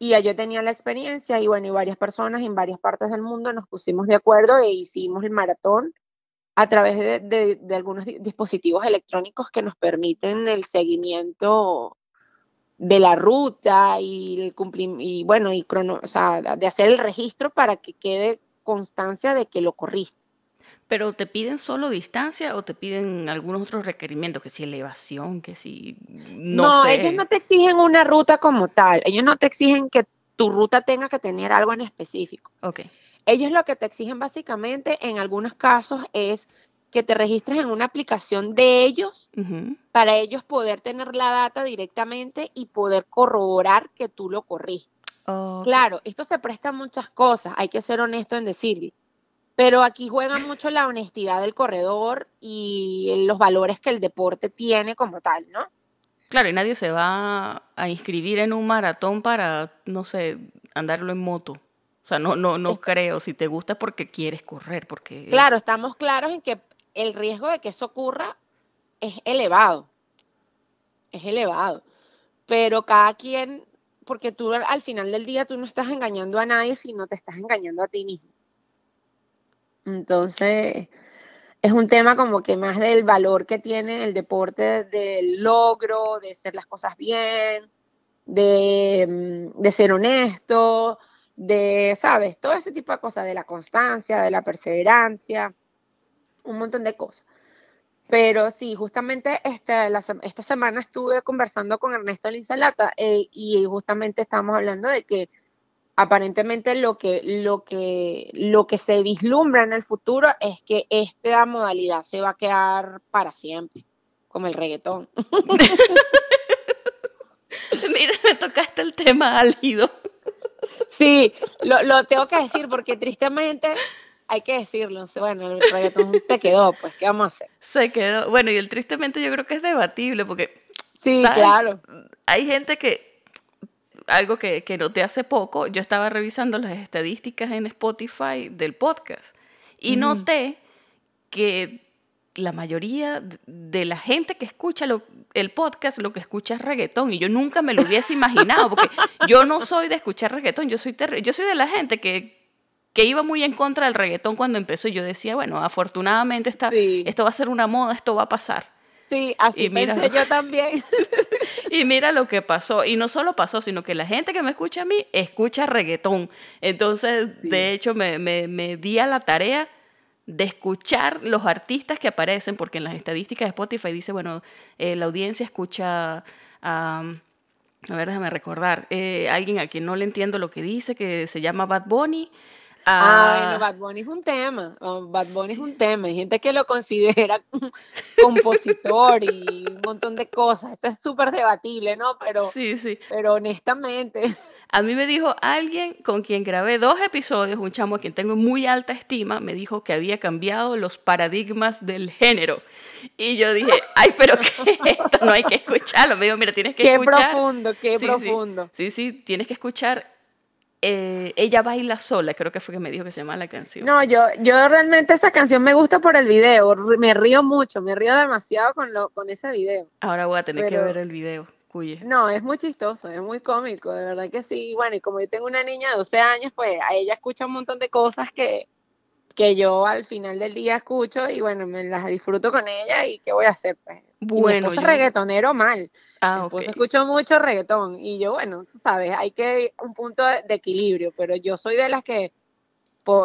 Y ya yo tenía la experiencia y bueno, y varias personas en varias partes del mundo nos pusimos de acuerdo e hicimos el maratón a través de, algunos dispositivos electrónicos que nos permiten el seguimiento de la ruta y el y bueno, y crono, de hacer el registro para que quede constancia de que lo corriste. Pero te piden solo distancia o te piden algunos otros requerimientos, que si elevación, que si no, no ellos no te exigen una ruta como tal, ellos no te exigen que tu ruta tenga que tener algo en específico. Okay. Ellos lo que te exigen básicamente en algunos casos es que te registres en una aplicación de ellos para ellos poder tener la data directamente y poder corroborar que tú lo corriste. Claro, esto se presta a muchas cosas, hay que ser honesto en decirlo. Pero aquí juega mucho la honestidad del corredor y los valores que el deporte tiene como tal, ¿no? Claro, y nadie se va a inscribir en un maratón para, no sé, andarlo en moto. O sea, no, no, no creo. Si te gusta es porque quieres correr, porque... Claro, estamos claros en que el riesgo de que eso ocurra es elevado. Es elevado. Pero cada quien, porque tú al final del día tú no estás engañando a nadie, sino te estás engañando a ti mismo. Entonces, es un tema como que más del valor que tiene el deporte, del logro, de hacer las cosas bien, de, mm, de ser honesto, de, ¿sabes? Todo ese tipo de cosas, de la constancia, de la perseverancia, un montón de cosas. Pero sí, justamente este, esta semana estuve conversando con Ernesto Linsalata eh, y justamente estábamos hablando de que aparentemente lo que, lo, que, lo que se vislumbra en el futuro es que esta modalidad se va a quedar para siempre, como el reggaetón. Mira, me tocaste el tema álgido. Sí, lo, lo tengo que decir porque tristemente hay que decirlo. Bueno, el reggaetón se quedó, pues, ¿qué vamos a hacer? Se quedó. Bueno, y el tristemente yo creo que es debatible porque. Sí, claro. Hay gente que. Algo que, que noté hace poco, yo estaba revisando las estadísticas en Spotify del podcast y noté que la mayoría de la gente que escucha el podcast lo que escucha es reggaetón y yo nunca me lo hubiese imaginado porque yo no soy de escuchar reggaetón, yo soy, yo soy de la gente que, que iba muy en contra del reggaetón cuando empezó. Y yo decía, bueno, afortunadamente está, esto va a ser una moda, esto va a pasar. Sí, así y pensé yo también. y mira lo que pasó. Y no solo pasó, sino que la gente que me escucha a mí escucha reggaetón. Entonces, de hecho, me, me, me, di a la tarea de escuchar los artistas que aparecen, porque en las estadísticas de Spotify dice, bueno, eh, la audiencia escucha a... a ver, déjame recordar. Eh, alguien a quien no le entiendo lo que dice, que se llama Bad Bunny. Ah, bueno, Bad Bunny es un tema. Oh, Bad Bunny es un tema. Hay gente que lo considera compositor y un montón de cosas. Eso es súper debatible, ¿no? Pero, sí, sí. pero honestamente. A mí me dijo alguien con quien grabé dos episodios, un chamo a quien tengo muy alta estima, me dijo que había cambiado los paradigmas del género. Y yo dije, ay, pero ¿qué esto? No hay que escucharlo. Me dijo, mira, tienes que escuchar. Qué profundo, qué profundo. sí, sí, tienes que escuchar eh, ella baila sola, creo que fue que me dijo que se llama la canción. No, yo, yo realmente esa canción me gusta por el video, me río mucho, me río demasiado con, lo, con ese video. Ahora voy a tener que ver el video. Cuye. No, es muy chistoso, es muy cómico, de verdad que sí. Bueno, y como yo tengo una niña de 12 años, pues a ella escucha un montón de cosas que, que yo al final del día escucho y bueno, me las disfruto con ella y ¿qué voy a hacer? Pues bueno, mi reggaetonero mal. Ah, mi escucho mucho reggaetón y yo, bueno, sabes, hay que un punto de, equilibrio, pero yo soy de las que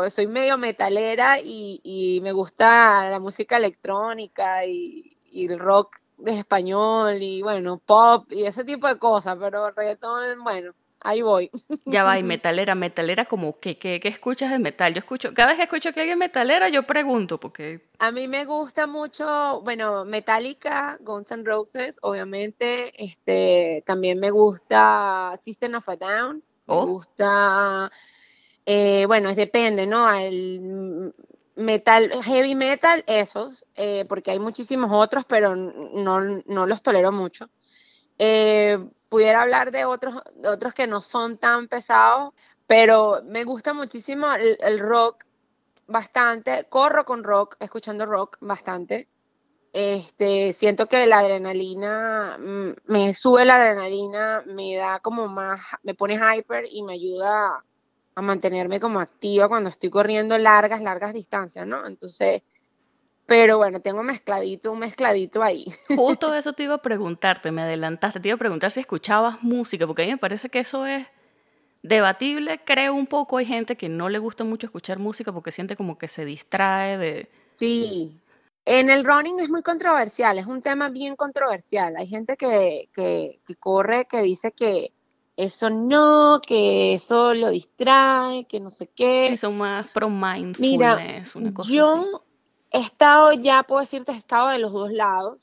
soy medio metalera y, me gusta la música electrónica y, y el rock de español y bueno, pop y ese tipo de cosas, pero reggaetón, bueno, ahí voy. Ya va, y metalera, metalera como que, ¿qué escuchas de metal? Yo escucho, cada vez que escucho que alguien metalera, yo pregunto, porque... A mí me gusta mucho, bueno, Metallica, Guns N' Roses, obviamente, este, también me gusta System of a Down, me oh. gusta, eh, bueno, es depende, ¿no? El, metal, heavy metal, esos, eh, porque hay muchísimos otros, pero no, no los tolero mucho. Eh, pudiera hablar de otros, otros que no son tan pesados, pero me gusta muchísimo el, rock bastante, corro con rock, escuchando rock bastante. Este, siento que la adrenalina, mm, me sube la adrenalina, me da como más, me pone hyper y me ayuda a mantenerme como activa cuando estoy corriendo largas, largas distancias, ¿no? Entonces, pero bueno, tengo mezcladito, un mezcladito ahí. Justo eso te iba a preguntarte, me adelantaste, te iba a preguntar si escuchabas música, porque a mí me parece que eso es debatible, creo un poco, hay gente que no le gusta mucho escuchar música porque siente como que se distrae de... Sí, en el running es muy controversial, es un tema bien controversial. Hay gente que, que, que corre, que dice que eso no, que eso lo distrae, que no sé qué. Sí, son más pro mindfulness, una cosa yo he estado ya, puedo decirte, he estado de los dos lados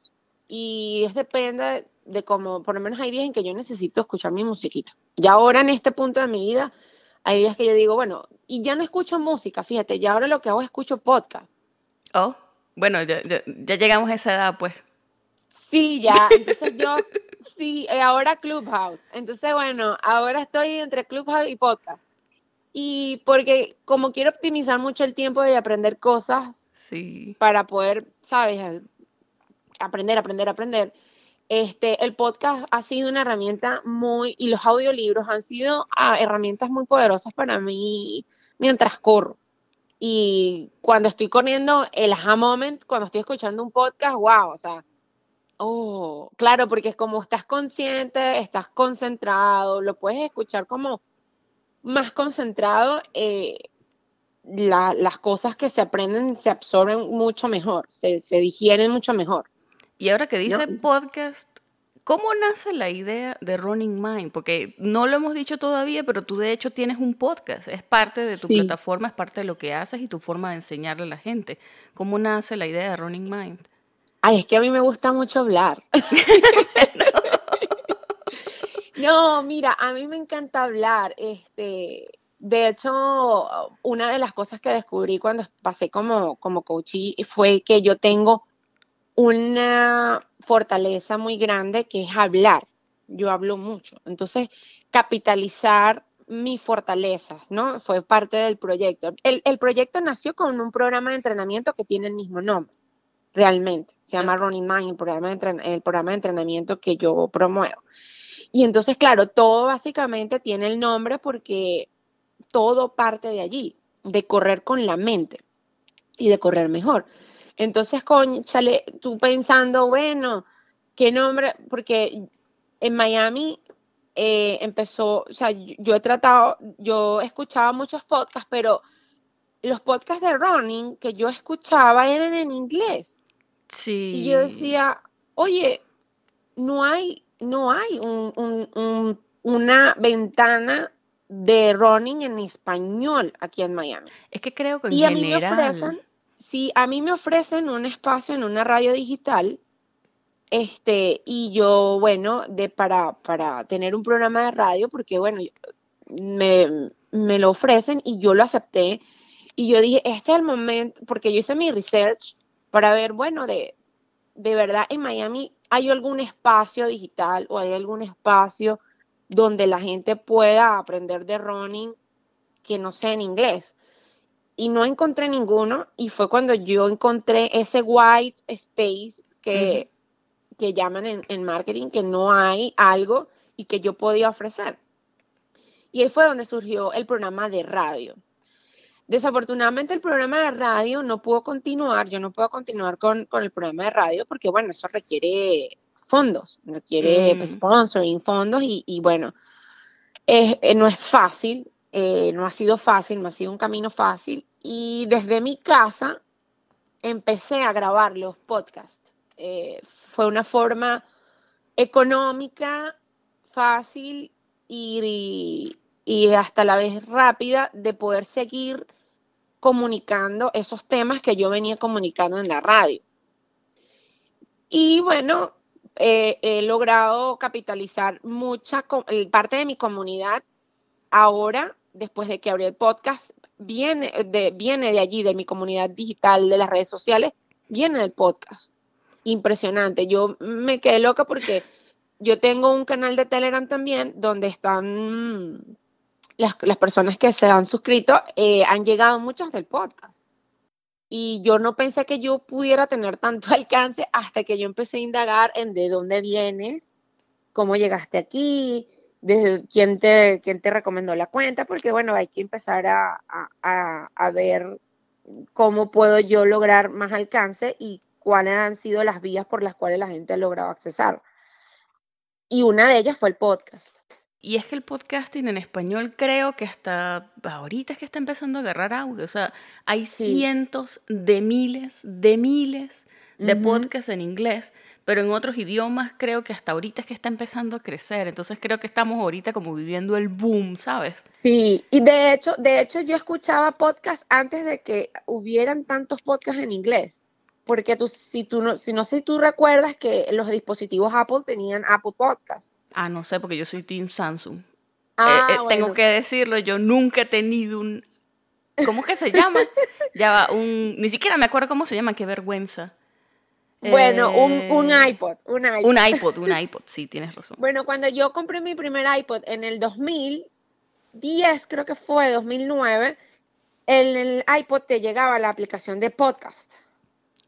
y es depende de cómo, por lo menos hay días en que yo necesito escuchar mi musiquita. Y ahora en este punto de mi vida, hay días que yo digo, bueno, y ya no escucho música, fíjate, ya ahora lo que hago es escucho podcast. Oh, bueno, ya, ya llegamos a esa edad, pues. Sí, ya, entonces yo, sí, eh, ahora Clubhouse. Entonces, bueno, ahora estoy entre Clubhouse y podcast. Y porque como quiero optimizar mucho el tiempo de aprender cosas para poder, ¿sabes? Aprender, aprender, aprender. Este, el podcast ha sido una herramienta muy, y los audiolibros han sido ah, herramientas muy poderosas para mí mientras corro. Y cuando estoy corriendo, el aha moment, cuando estoy escuchando un podcast, wow, o sea, Oh, claro, porque es como estás consciente, estás concentrado, lo puedes escuchar como más concentrado, eh, las cosas que se aprenden se absorben mucho mejor, se, digieren mucho mejor. Y ahora que dice podcast, ¿cómo nace la idea de Running Mind? Porque no lo hemos dicho todavía, pero tú de hecho tienes un podcast, es parte de tu plataforma, es parte de lo que haces y tu forma de enseñarle a la gente. ¿Cómo nace la idea de Running Mind? Ay, es que a mí me gusta mucho hablar. no, mira, a mí me encanta hablar. Este, de hecho, una de las cosas que descubrí cuando pasé como, como coachee fue que yo tengo una fortaleza muy grande que es hablar. Yo hablo mucho. Entonces, capitalizar mis fortalezas, ¿no? Fue parte del proyecto. El, el proyecto nació con un programa de entrenamiento que tiene el mismo nombre realmente. Se llama Running Mind, el programa, de el programa de entrenamiento que yo promuevo. Y entonces, claro, todo básicamente tiene el nombre porque todo parte de allí, de correr con la mente y de correr mejor. Entonces, chale, tú pensando, bueno, ¿qué nombre? Porque en Miami eh, empezó, o sea, yo he tratado, yo escuchaba muchos podcasts, pero los podcasts de running que yo escuchaba eran en inglés. Y yo decía, oye, no hay, no hay una ventana de running en español aquí en Miami. Es que creo que en y a mí me ofrecen, sí, a mí me ofrecen un espacio en una radio digital, este, y yo, bueno, de para, para tener un programa de radio, porque bueno, me, me lo ofrecen y yo lo acepté. Y yo dije, este es el momento, porque yo hice mi research para ver, bueno, de, de verdad en Miami hay algún espacio digital o hay algún espacio donde la gente pueda aprender de running que no sea en inglés. Y no encontré ninguno y fue cuando yo encontré ese white space que, que llaman en, en marketing, que no hay algo y que yo podía ofrecer. Y ahí fue donde surgió el programa de radio. Desafortunadamente el programa de radio no pudo continuar, yo no puedo continuar con, el programa de radio porque, bueno, eso requiere fondos, requiere mm. sponsoring, fondos y, bueno, eh, no es fácil, eh, no ha sido fácil, no ha sido un camino fácil y desde mi casa empecé a grabar los podcasts. Eh, fue una forma económica, fácil y, y hasta la vez rápida de poder seguir comunicando esos temas que yo venía comunicando en la radio. Y bueno, eh, he logrado capitalizar mucha parte de mi comunidad ahora, después de que abrí el podcast, viene de, viene de allí, de mi comunidad digital, de las redes sociales, viene del podcast. Impresionante. Yo me quedé loca porque yo tengo un canal de Telegram también donde están las, personas que se han suscrito, eh, han llegado muchas del podcast. Y yo no pensé que yo pudiera tener tanto alcance hasta que yo empecé a indagar en de dónde vienes, cómo llegaste aquí, desde quién te, quién te recomendó la cuenta, porque bueno, hay que empezar a, a, ver cómo puedo yo lograr más alcance y cuáles han sido las vías por las cuales la gente ha logrado accesar. Y una de ellas fue el podcast. Y es que el podcasting en español creo que hasta ahorita es que está empezando a agarrar audio. O sea, hay cientos de miles, de miles de podcasts en inglés pero en otros idiomas creo que hasta ahorita es que está empezando a crecer, entonces creo que estamos ahorita como viviendo el boom, ¿sabes? Sí, y de hecho, de hecho yo escuchaba podcasts antes de que hubieran tantos podcasts en inglés, porque tú, si tú no, si no sé si tú recuerdas que los dispositivos Apple tenían Apple Podcast. Ah, no sé, porque yo soy Team Samsung. Ah, eh, eh, tengo que decirlo, yo nunca he tenido un ¿Cómo que se llama? ya va, un. Ni siquiera me acuerdo cómo se llama, qué vergüenza. Bueno, un, un, eh, iPod, un iPod. Un iPod, un iPod, sí, tienes razón. Bueno, cuando yo compré mi primer iPod en el 2010, creo que fue, 2009, en el iPod te llegaba la aplicación de podcast.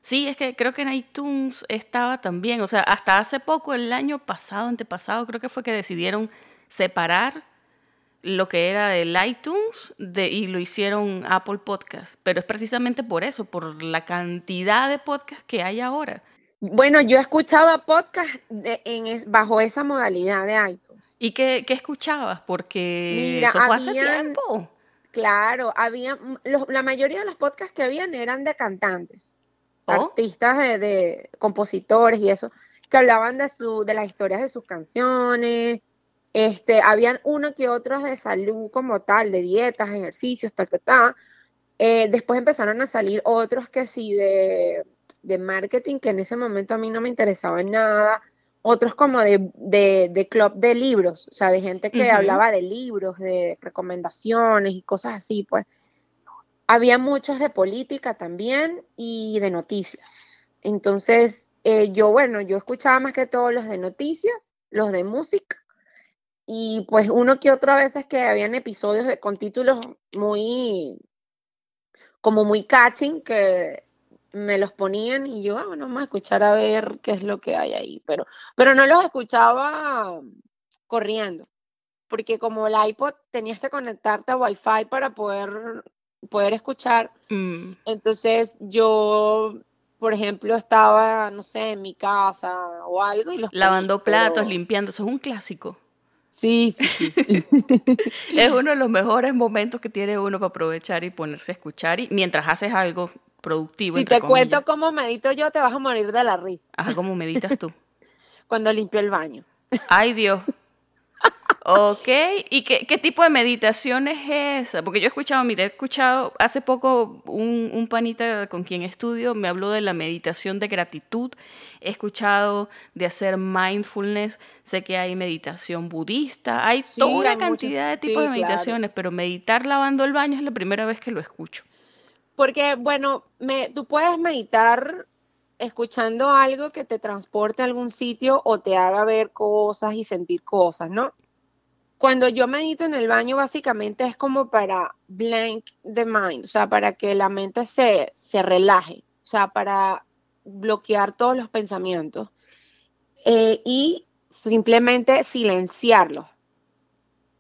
Sí, es que creo que en iTunes estaba también, o sea, hasta hace poco, el año pasado, antepasado, creo que fue que decidieron separar lo que era el iTunes de, y lo hicieron Apple Podcast. Pero es precisamente por eso, por la cantidad de podcasts que hay ahora. Bueno, yo escuchaba podcast en, bajo esa modalidad de iTunes. ¿Y qué, escuchabas? Porque eso fue hace tiempo. Claro, había, la mayoría de los podcasts que habían eran de cantantes, ¿Oh? artistas, de, de, compositores y eso, que hablaban de, su, de las historias de sus canciones, este, habían uno que otros de salud como tal, de dietas, ejercicios, tal, tal, tal. Eh, después empezaron a salir otros que sí de, de, marketing, que en ese momento a mí no me interesaba nada. Otros como de, de, de club de libros, o sea, de gente que hablaba de libros, de recomendaciones y cosas así, pues. Había muchos de política también y de noticias. Entonces, eh, yo, bueno, yo escuchaba más que todos los de noticias, los de música y pues uno que otra veces que habían episodios de, con títulos muy, como muy catching, que me los ponían y yo, ah, bueno, vamos a escuchar a ver qué es lo que hay ahí, pero, pero no los escuchaba corriendo, porque como el iPod tenías que conectarte a Wi-Fi para poder, poder escuchar, mm. entonces yo por ejemplo, estaba, no sé, en mi casa o algo y los lavando platos, limpiando, eso es un clásico. Sí, sí, es uno de los mejores momentos que tiene uno para aprovechar y ponerse a escuchar y mientras haces algo productivo. Si te cuento cómo medito yo, te vas a morir de la risa. Ajá, ¿cómo meditas tú? Cuando limpio el baño. Ay, Dios. Ok, ¿y qué, qué, tipo de meditación es esa? Porque yo he escuchado, mire, he escuchado hace poco un, un, panita con quien estudio me habló de la meditación de gratitud, he escuchado de hacer mindfulness, sé que hay meditación budista, hay toda una cantidad de tipos de meditaciones, pero meditar lavando el baño es la primera vez que lo escucho. Porque, bueno, me, tú puedes meditar escuchando algo que te transporte a algún sitio o te haga ver cosas y sentir cosas, ¿no? Cuando yo medito en el baño, básicamente es como para blank the mind, o sea, para que la mente se, se relaje, o sea, para bloquear todos los pensamientos eh, y simplemente silenciarlos.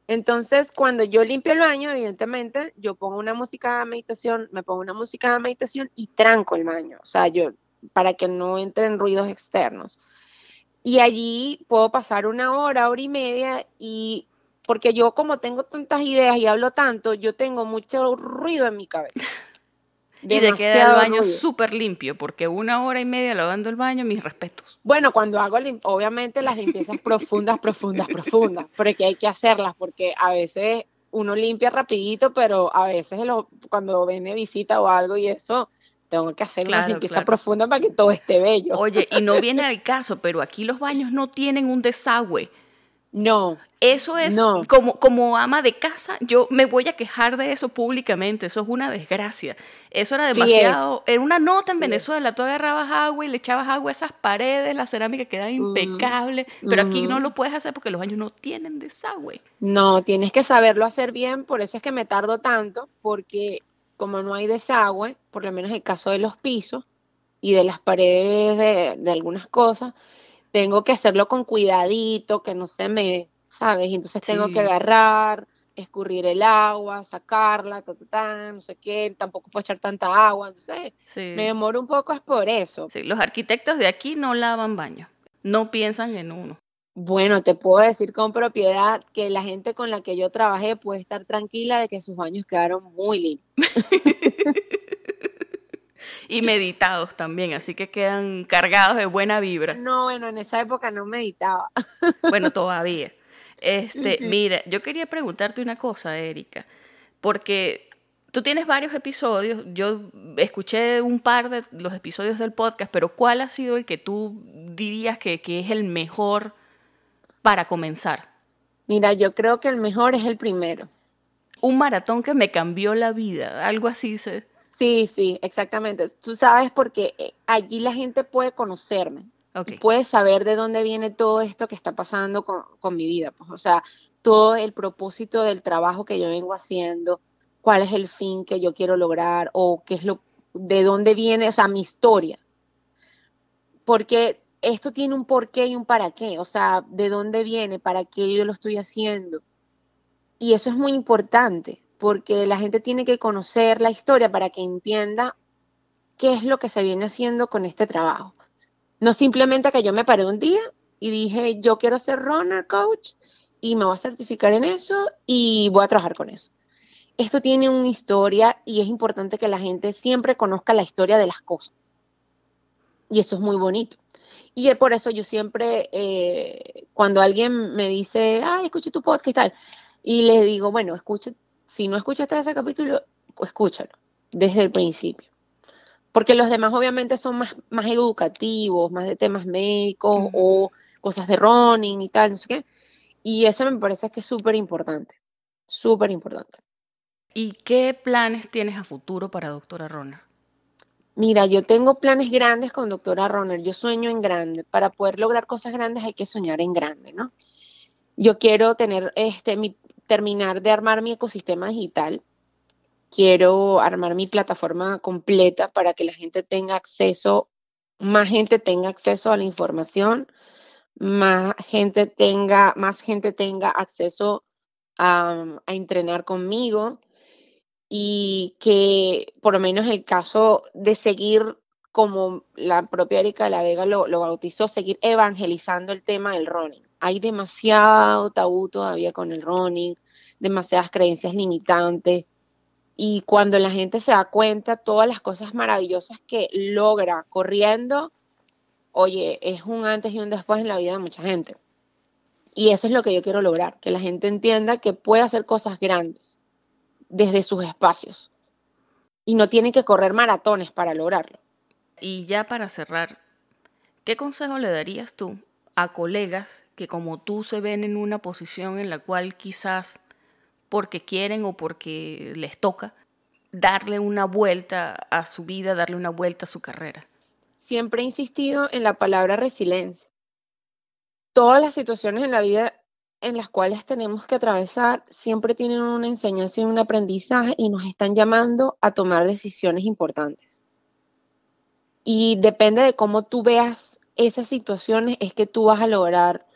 Entonces, cuando yo limpio el baño, evidentemente, yo pongo una música de meditación, me pongo una música de meditación y tranco el baño, o sea, yo, para que no entren ruidos externos. Y allí puedo pasar una hora, hora y media y porque yo como tengo tantas ideas y hablo tanto, yo tengo mucho ruido en mi cabeza. y de queda el baño súper limpio, porque una hora y media lavando el baño, mis respetos. Bueno, cuando hago, obviamente las limpiezas profundas, profundas, profundas, porque hay que hacerlas, porque a veces uno limpia rapidito, pero a veces cuando viene visita o algo y eso, tengo que hacer una limpieza profunda para que todo esté bello. Oye, y no viene al caso, pero aquí los baños no tienen un desagüe No. Eso es como, como ama de casa, yo me voy a quejar de eso públicamente, eso es una desgracia. Eso era demasiado. en una nota en Venezuela, tú agarrabas agua y le echabas agua a esas paredes, la cerámica queda impecable, pero aquí no lo puedes hacer porque los baños no tienen desagüe. No, tienes que saberlo hacer bien, por eso es que me tardo tanto, porque como no hay desagüe, por lo menos en el caso de los pisos y de las paredes de, de algunas cosas, tengo que hacerlo con cuidadito, que no se me, ¿sabes? Y entonces tengo que agarrar, escurrir el agua, sacarla, no sé qué, tampoco puedo echar tanta agua, entonces me demoro un poco es por eso. Sí, los arquitectos de aquí no lavan baños, no piensan en uno. Bueno, te puedo decir con propiedad que la gente con la que yo trabajé puede estar tranquila de que sus baños quedaron muy limpios. y meditados también, así que quedan cargados de buena vibra. No, bueno, en esa época no meditaba. Bueno, todavía. Este, mira, yo quería preguntarte una cosa, Erika, porque tú tienes varios episodios, yo escuché un par de los episodios del podcast, pero ¿cuál ha sido el que tú dirías que, que es el mejor para comenzar? Mira, yo creo que el mejor es el primero. Un maratón que me cambió la vida, algo así se... Sí, sí, exactamente. Tú sabes porque eh, allí la gente puede conocerme, puede saber de dónde viene todo esto que está pasando con, mi vida. Pues, o sea, todo el propósito del trabajo que yo vengo haciendo, cuál es el fin que yo quiero lograr o qué es lo, de dónde viene, o sea, mi historia. Porque esto tiene un porqué y un para qué, o sea, de dónde viene, para qué yo lo estoy haciendo. Y eso es muy importante porque la gente tiene que conocer la historia para que entienda qué es lo que se viene haciendo con este trabajo. No simplemente que yo me paré un día y dije, yo quiero ser runner coach y me voy a certificar en eso y voy a trabajar con eso. Esto tiene una historia y es importante que la gente siempre conozca la historia de las cosas. Y eso es muy bonito. Y por eso yo siempre, eh, cuando alguien me dice, ay, escuché tu podcast y tal, y les digo, bueno, escuche si no escuchaste ese capítulo, escúchalo desde el principio. Porque los demás obviamente son más, más educativos, más de temas médicos o cosas de running y tal, no sé qué. Y eso me parece que es súper importante, súper importante. ¿Y qué planes tienes a futuro para Doctora Runner? Mira, yo tengo planes grandes con Doctora Runner. Yo sueño en grande. Para poder lograr cosas grandes hay que soñar en grande, ¿no? Yo quiero tener este, mi, terminar de armar mi ecosistema digital. Quiero armar mi plataforma completa para que la gente tenga acceso, más gente tenga acceso a la información, más gente tenga, más gente tenga acceso a entrenar conmigo y que por lo menos el caso de seguir como la propia Erika de la Vega lo, lo, bautizó, seguir evangelizando el tema del running hay demasiado tabú todavía con el running, demasiadas creencias limitantes. Y cuando la gente se da cuenta todas las cosas maravillosas que logra corriendo, oye, es un antes y un después en la vida de mucha gente. Y eso es lo que yo quiero lograr, que la gente entienda que puede hacer cosas grandes desde sus espacios. Y no tiene que correr maratones para lograrlo. Y ya para cerrar, ¿qué consejo le darías tú a colegas que como tú se ven en una posición en la cual quizás porque quieren o porque les toca darle una vuelta a su vida, darle una vuelta a su carrera? Siempre he insistido en la palabra resiliencia. Todas las situaciones en la vida en las cuales tenemos que atravesar siempre tienen una enseñanza y un aprendizaje y nos están llamando a tomar decisiones importantes. Y depende de cómo tú veas esas situaciones es que tú vas a lograr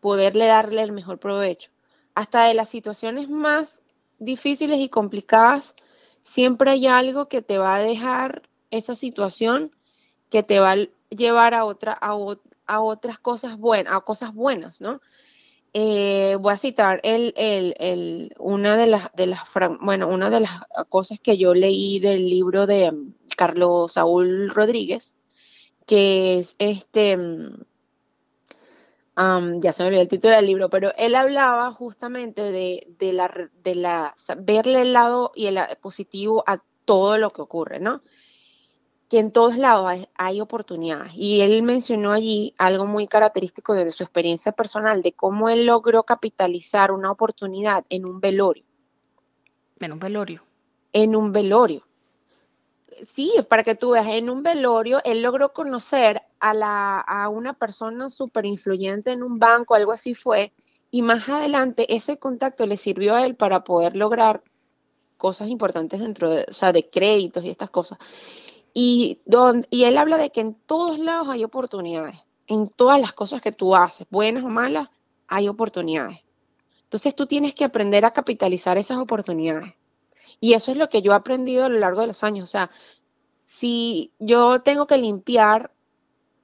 poderle darle el mejor provecho. Hasta de las situaciones más difíciles y complicadas, siempre hay algo que te va a dejar esa situación que te va a llevar a, otra, a, otras cosas buenas, a cosas buenas, ¿no? Eh, voy a citar el, una de las, de las, cosas que yo leí del libro de mm, Carlos Saúl Rodríguez, que es este, mm, ya se me olvidó el título del libro, pero él hablaba justamente de, de, la, verle el lado y el positivo a todo lo que ocurre, ¿no? Que en todos lados hay, oportunidades. Y él mencionó allí algo muy característico de su experiencia personal, de cómo él logró capitalizar una oportunidad en un velorio. En un velorio. En un velorio. Sí, para que tú veas, en un velorio él logró conocer a, la, a una persona súper influyente en un banco, algo así fue, y más adelante ese contacto le sirvió a él para poder lograr cosas importantes dentro de, o sea, de créditos y estas cosas. Y, él habla de que en todos lados hay oportunidades, en todas las cosas que tú haces, buenas o malas, hay oportunidades. Entonces tú tienes que aprender a capitalizar esas oportunidades. Y eso es lo que yo he aprendido a lo largo de los años. O sea, si yo tengo que limpiar,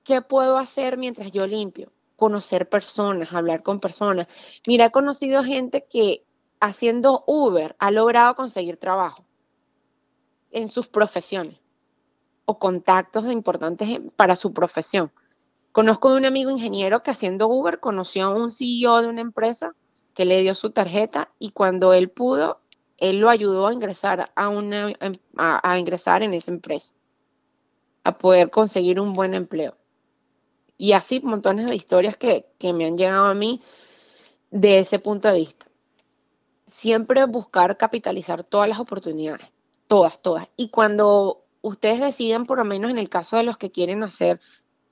¿qué puedo hacer mientras yo limpio? Conocer personas, hablar con personas. Mira, he conocido gente que haciendo Uber ha logrado conseguir trabajo en sus profesiones o contactos importantes para su profesión. Conozco de un amigo ingeniero que haciendo Uber conoció a un CEO de una empresa que le dio su tarjeta y cuando él pudo, él lo ayudó a ingresar a, una, em, a, ingresar en esa empresa, a poder conseguir un buen empleo. Y así montones de historias que, que me han llegado a mí de ese punto de vista. Siempre buscar capitalizar todas las oportunidades, todas, todas. Y cuando ustedes deciden, por lo menos en el caso de los que quieren hacer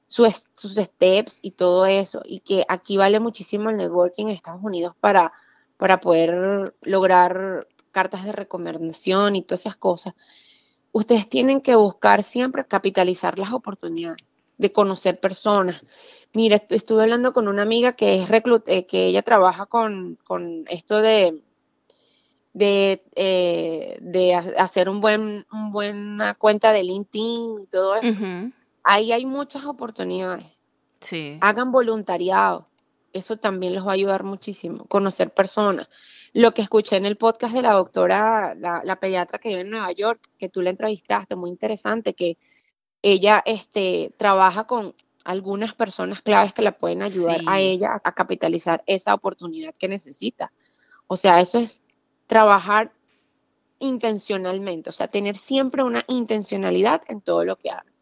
sus, steps y todo eso, y que aquí vale muchísimo el networking en Estados Unidos para, para poder lograr cartas de recomendación y todas esas cosas, ustedes tienen que buscar siempre capitalizar las oportunidades de conocer personas. Mira, estuve hablando con una amiga que es reclut eh, que ella trabaja con, con esto de de, eh, de hacer un buen, un buena cuenta de LinkedIn y todo eso. Ahí hay muchas oportunidades. Sí. Hagan voluntariado. Eso también les va a ayudar muchísimo. Conocer personas. Lo que escuché en el podcast de la doctora, la, la pediatra que vive en Nueva York, que tú la entrevistaste, muy interesante, que ella este, trabaja con algunas personas claves que la pueden ayudar a ella a capitalizar esa oportunidad que necesita. O sea, eso es trabajar intencionalmente, o sea, tener siempre una intencionalidad en todo lo que hagan.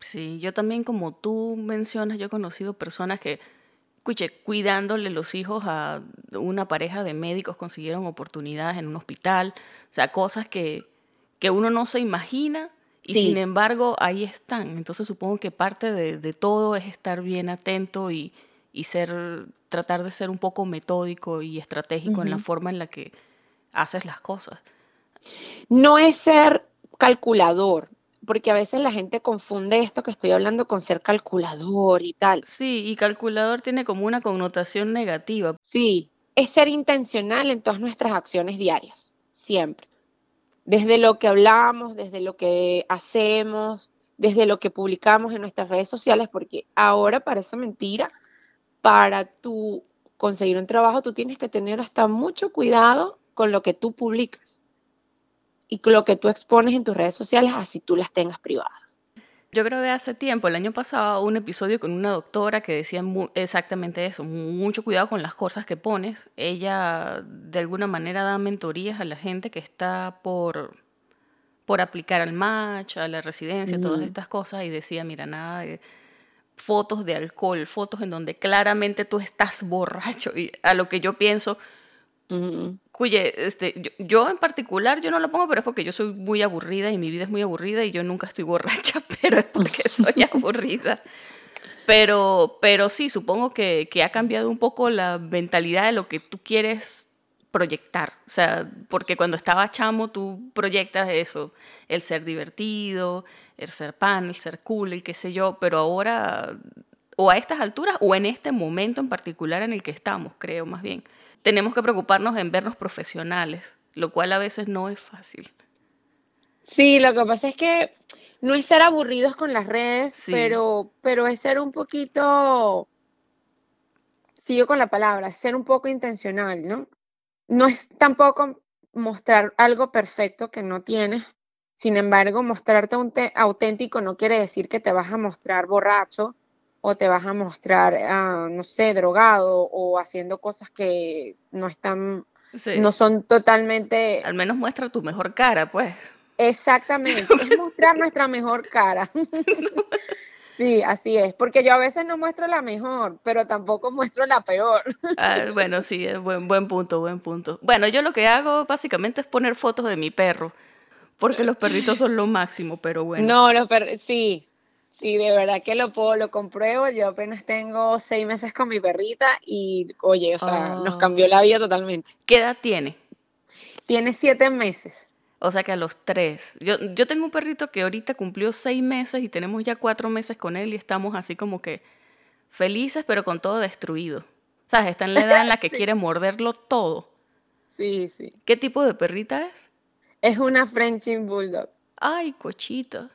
Sí, yo también como tú mencionas, yo he conocido personas que, escuche, cuidándole los hijos a una pareja de médicos consiguieron oportunidades en un hospital, o sea, cosas que, que uno no se imagina y sin embargo ahí están. Entonces supongo que parte de, de todo es estar bien atento y, y ser, tratar de ser un poco metódico y estratégico en la forma en la que haces las cosas. No es ser calculador, porque a veces la gente confunde esto que estoy hablando con ser calculador y tal. Sí, y calculador tiene como una connotación negativa. Sí, es ser intencional en todas nuestras acciones diarias, siempre. Desde lo que hablamos, desde lo que hacemos, desde lo que publicamos en nuestras redes sociales, porque ahora parece mentira, para tú conseguir un trabajo, tú tienes que tener hasta mucho cuidado con lo que tú publicas y con lo que tú expones en tus redes sociales, así tú las tengas privadas. Yo creo que hace tiempo, el año pasado, un episodio con una doctora que decía exactamente eso, mucho cuidado con las cosas que pones. Ella de alguna manera da mentorías a la gente que está por, por aplicar al match, a la residencia, todas estas cosas, y decía, mira, nada de fotos de alcohol, fotos en donde claramente tú estás borracho. Y a lo que yo pienso, cuye, este, yo, en particular, yo no lo pongo, pero es porque yo soy muy aburrida y mi vida es muy aburrida y yo nunca estoy borracha, pero es porque soy aburrida. Pero, pero sí, supongo que, que ha cambiado un poco la mentalidad de lo que tú quieres proyectar. O sea, porque cuando estaba chamo tú proyectas eso, el ser divertido, el ser pan, el ser cool, el qué sé yo, pero ahora, o a estas alturas, o en este momento en particular en el que estamos, creo más bien, tenemos que preocuparnos en vernos profesionales, lo cual a veces no es fácil. Sí, lo que pasa es que no es ser aburridos con las redes, pero, pero es ser un poquito, sigo con la palabra, ser un poco intencional, ¿no? No es tampoco mostrar algo perfecto que no tienes, sin embargo, mostrarte auténtico no quiere decir que te vas a mostrar borracho o te vas a mostrar, ah, no sé, drogado o haciendo cosas que no están, no son totalmente... Al menos muestra tu mejor cara, pues. Exactamente, es mostrar nuestra mejor cara. Sí, así es, porque yo a veces no muestro la mejor, pero tampoco muestro la peor. Ah, bueno, sí, buen punto, buen punto. Bueno, yo lo que hago básicamente es poner fotos de mi perro, porque los perritos son lo máximo, pero bueno. No, los perritos, sí, sí, de verdad que lo puedo, lo compruebo. Yo apenas tengo seis meses con mi perrita y, oye, o sea, nos cambió la vida totalmente. ¿Qué edad tiene? Tiene siete meses. O sea que a los tres. Yo, yo tengo un perrito que ahorita cumplió seis meses y tenemos ya cuatro meses con él y estamos así como que felices, pero con todo destruido. ¿Sabes? Está en la edad en la que quiere morderlo todo. Sí, sí. ¿Qué tipo de perrita es? Es una Frenching Bulldog. Ay, cochita.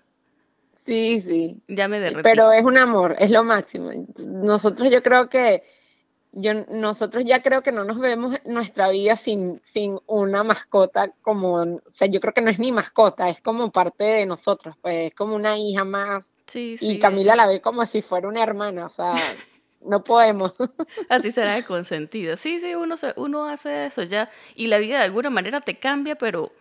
Sí, sí. Ya me derretí. Pero es un amor, es lo máximo. Nosotros yo creo que yo, nosotros ya creo que no nos vemos nuestra vida sin, sin una mascota como, o sea, yo creo que no es ni mascota, es como parte de nosotros, pues es como una hija más. Sí, sí. Y Camila la ve como si fuera una hermana, o sea, no podemos. Así será de consentida. Sí, sí, uno, se, uno hace eso ya. Y la vida de alguna manera te cambia, pero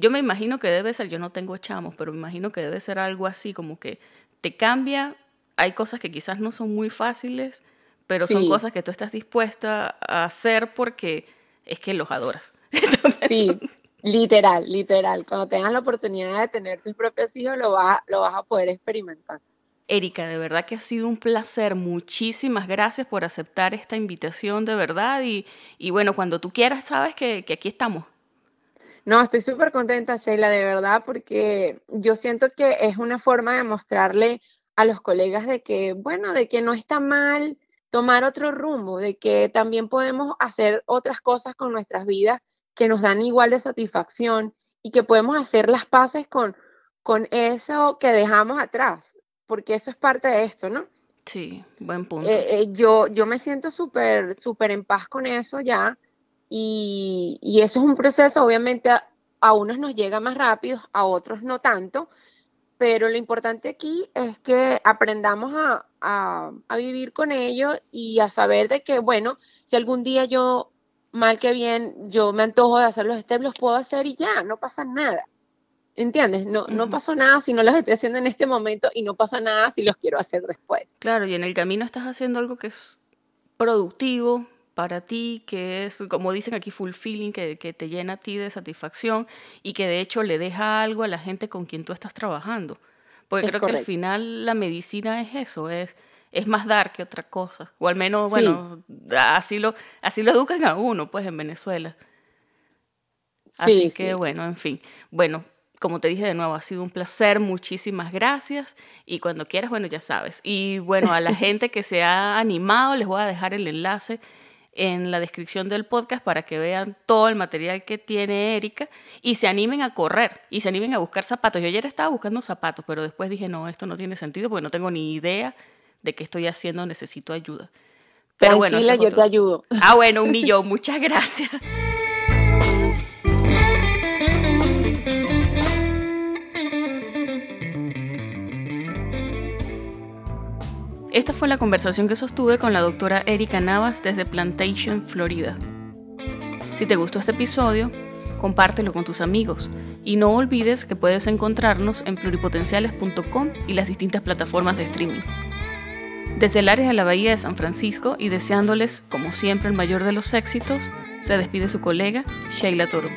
yo me imagino que debe ser, yo no tengo chamos, pero me imagino que debe ser algo así, como que te cambia, hay cosas que quizás no son muy fáciles pero son cosas que tú estás dispuesta a hacer porque es que los adoras. sí, literal, literal. Cuando tengas la oportunidad de tener tus propios hijos, lo vas, lo vas a poder experimentar. Erika, de verdad que ha sido un placer. Muchísimas gracias por aceptar esta invitación, de verdad. Y, y bueno, cuando tú quieras, sabes que, que aquí estamos. No, estoy súper contenta, Sheila, de verdad, porque yo siento que es una forma de mostrarle a los colegas de que, bueno, de que no está mal tomar otro rumbo, de que también podemos hacer otras cosas con nuestras vidas que nos dan igual de satisfacción y que podemos hacer las paces con, con eso que dejamos atrás, porque eso es parte de esto, ¿no? Sí, buen punto. Eh, eh, yo, yo me siento súper, súper en paz con eso ya y, y, eso es un proceso, obviamente a unos nos llega más rápido, a otros no tanto, pero lo importante aquí es que aprendamos a, vivir con ello y a saber de que, bueno, si algún día yo, mal que bien, yo me antojo de hacer los steps, los puedo hacer y ya, no pasa nada. ¿Entiendes? No, no pasó nada si no los estoy haciendo en este momento y no pasa nada si los quiero hacer después. Claro, y en el camino estás haciendo algo que es productivo, para ti, que es, como dicen aquí, fulfilling, que, que te llena a ti de satisfacción y que de hecho le deja algo a la gente con quien tú estás trabajando. Porque creo que al final la medicina es eso, es, es más dar que otra cosa. O al menos, bueno, así, lo, así lo educan a uno, pues, en Venezuela. Así que, bueno, en fin. Bueno, como te dije de nuevo, ha sido un placer, muchísimas gracias. Y cuando quieras, bueno, ya sabes. Y bueno, a la gente que se ha animado, les voy a dejar el enlace en la descripción del podcast para que vean todo el material que tiene Erika y se animen a correr y se animen a buscar zapatos. Yo ayer estaba buscando zapatos, pero después dije, no, esto no tiene sentido porque no tengo ni idea de qué estoy haciendo, necesito ayuda. Pero Tranquila, yo te ayudo. Ah, bueno, un millón, muchas gracias. Esta fue la conversación que sostuve con la doctora Erika Navas desde Plantation, Florida. Si te gustó este episodio, compártelo con tus amigos y no olvides que puedes encontrarnos en pluripotenciales.com y las distintas plataformas de streaming. Desde el área de la Bahía de San Francisco y deseándoles, como siempre, el mayor de los éxitos, se despide su colega Sheila Toro.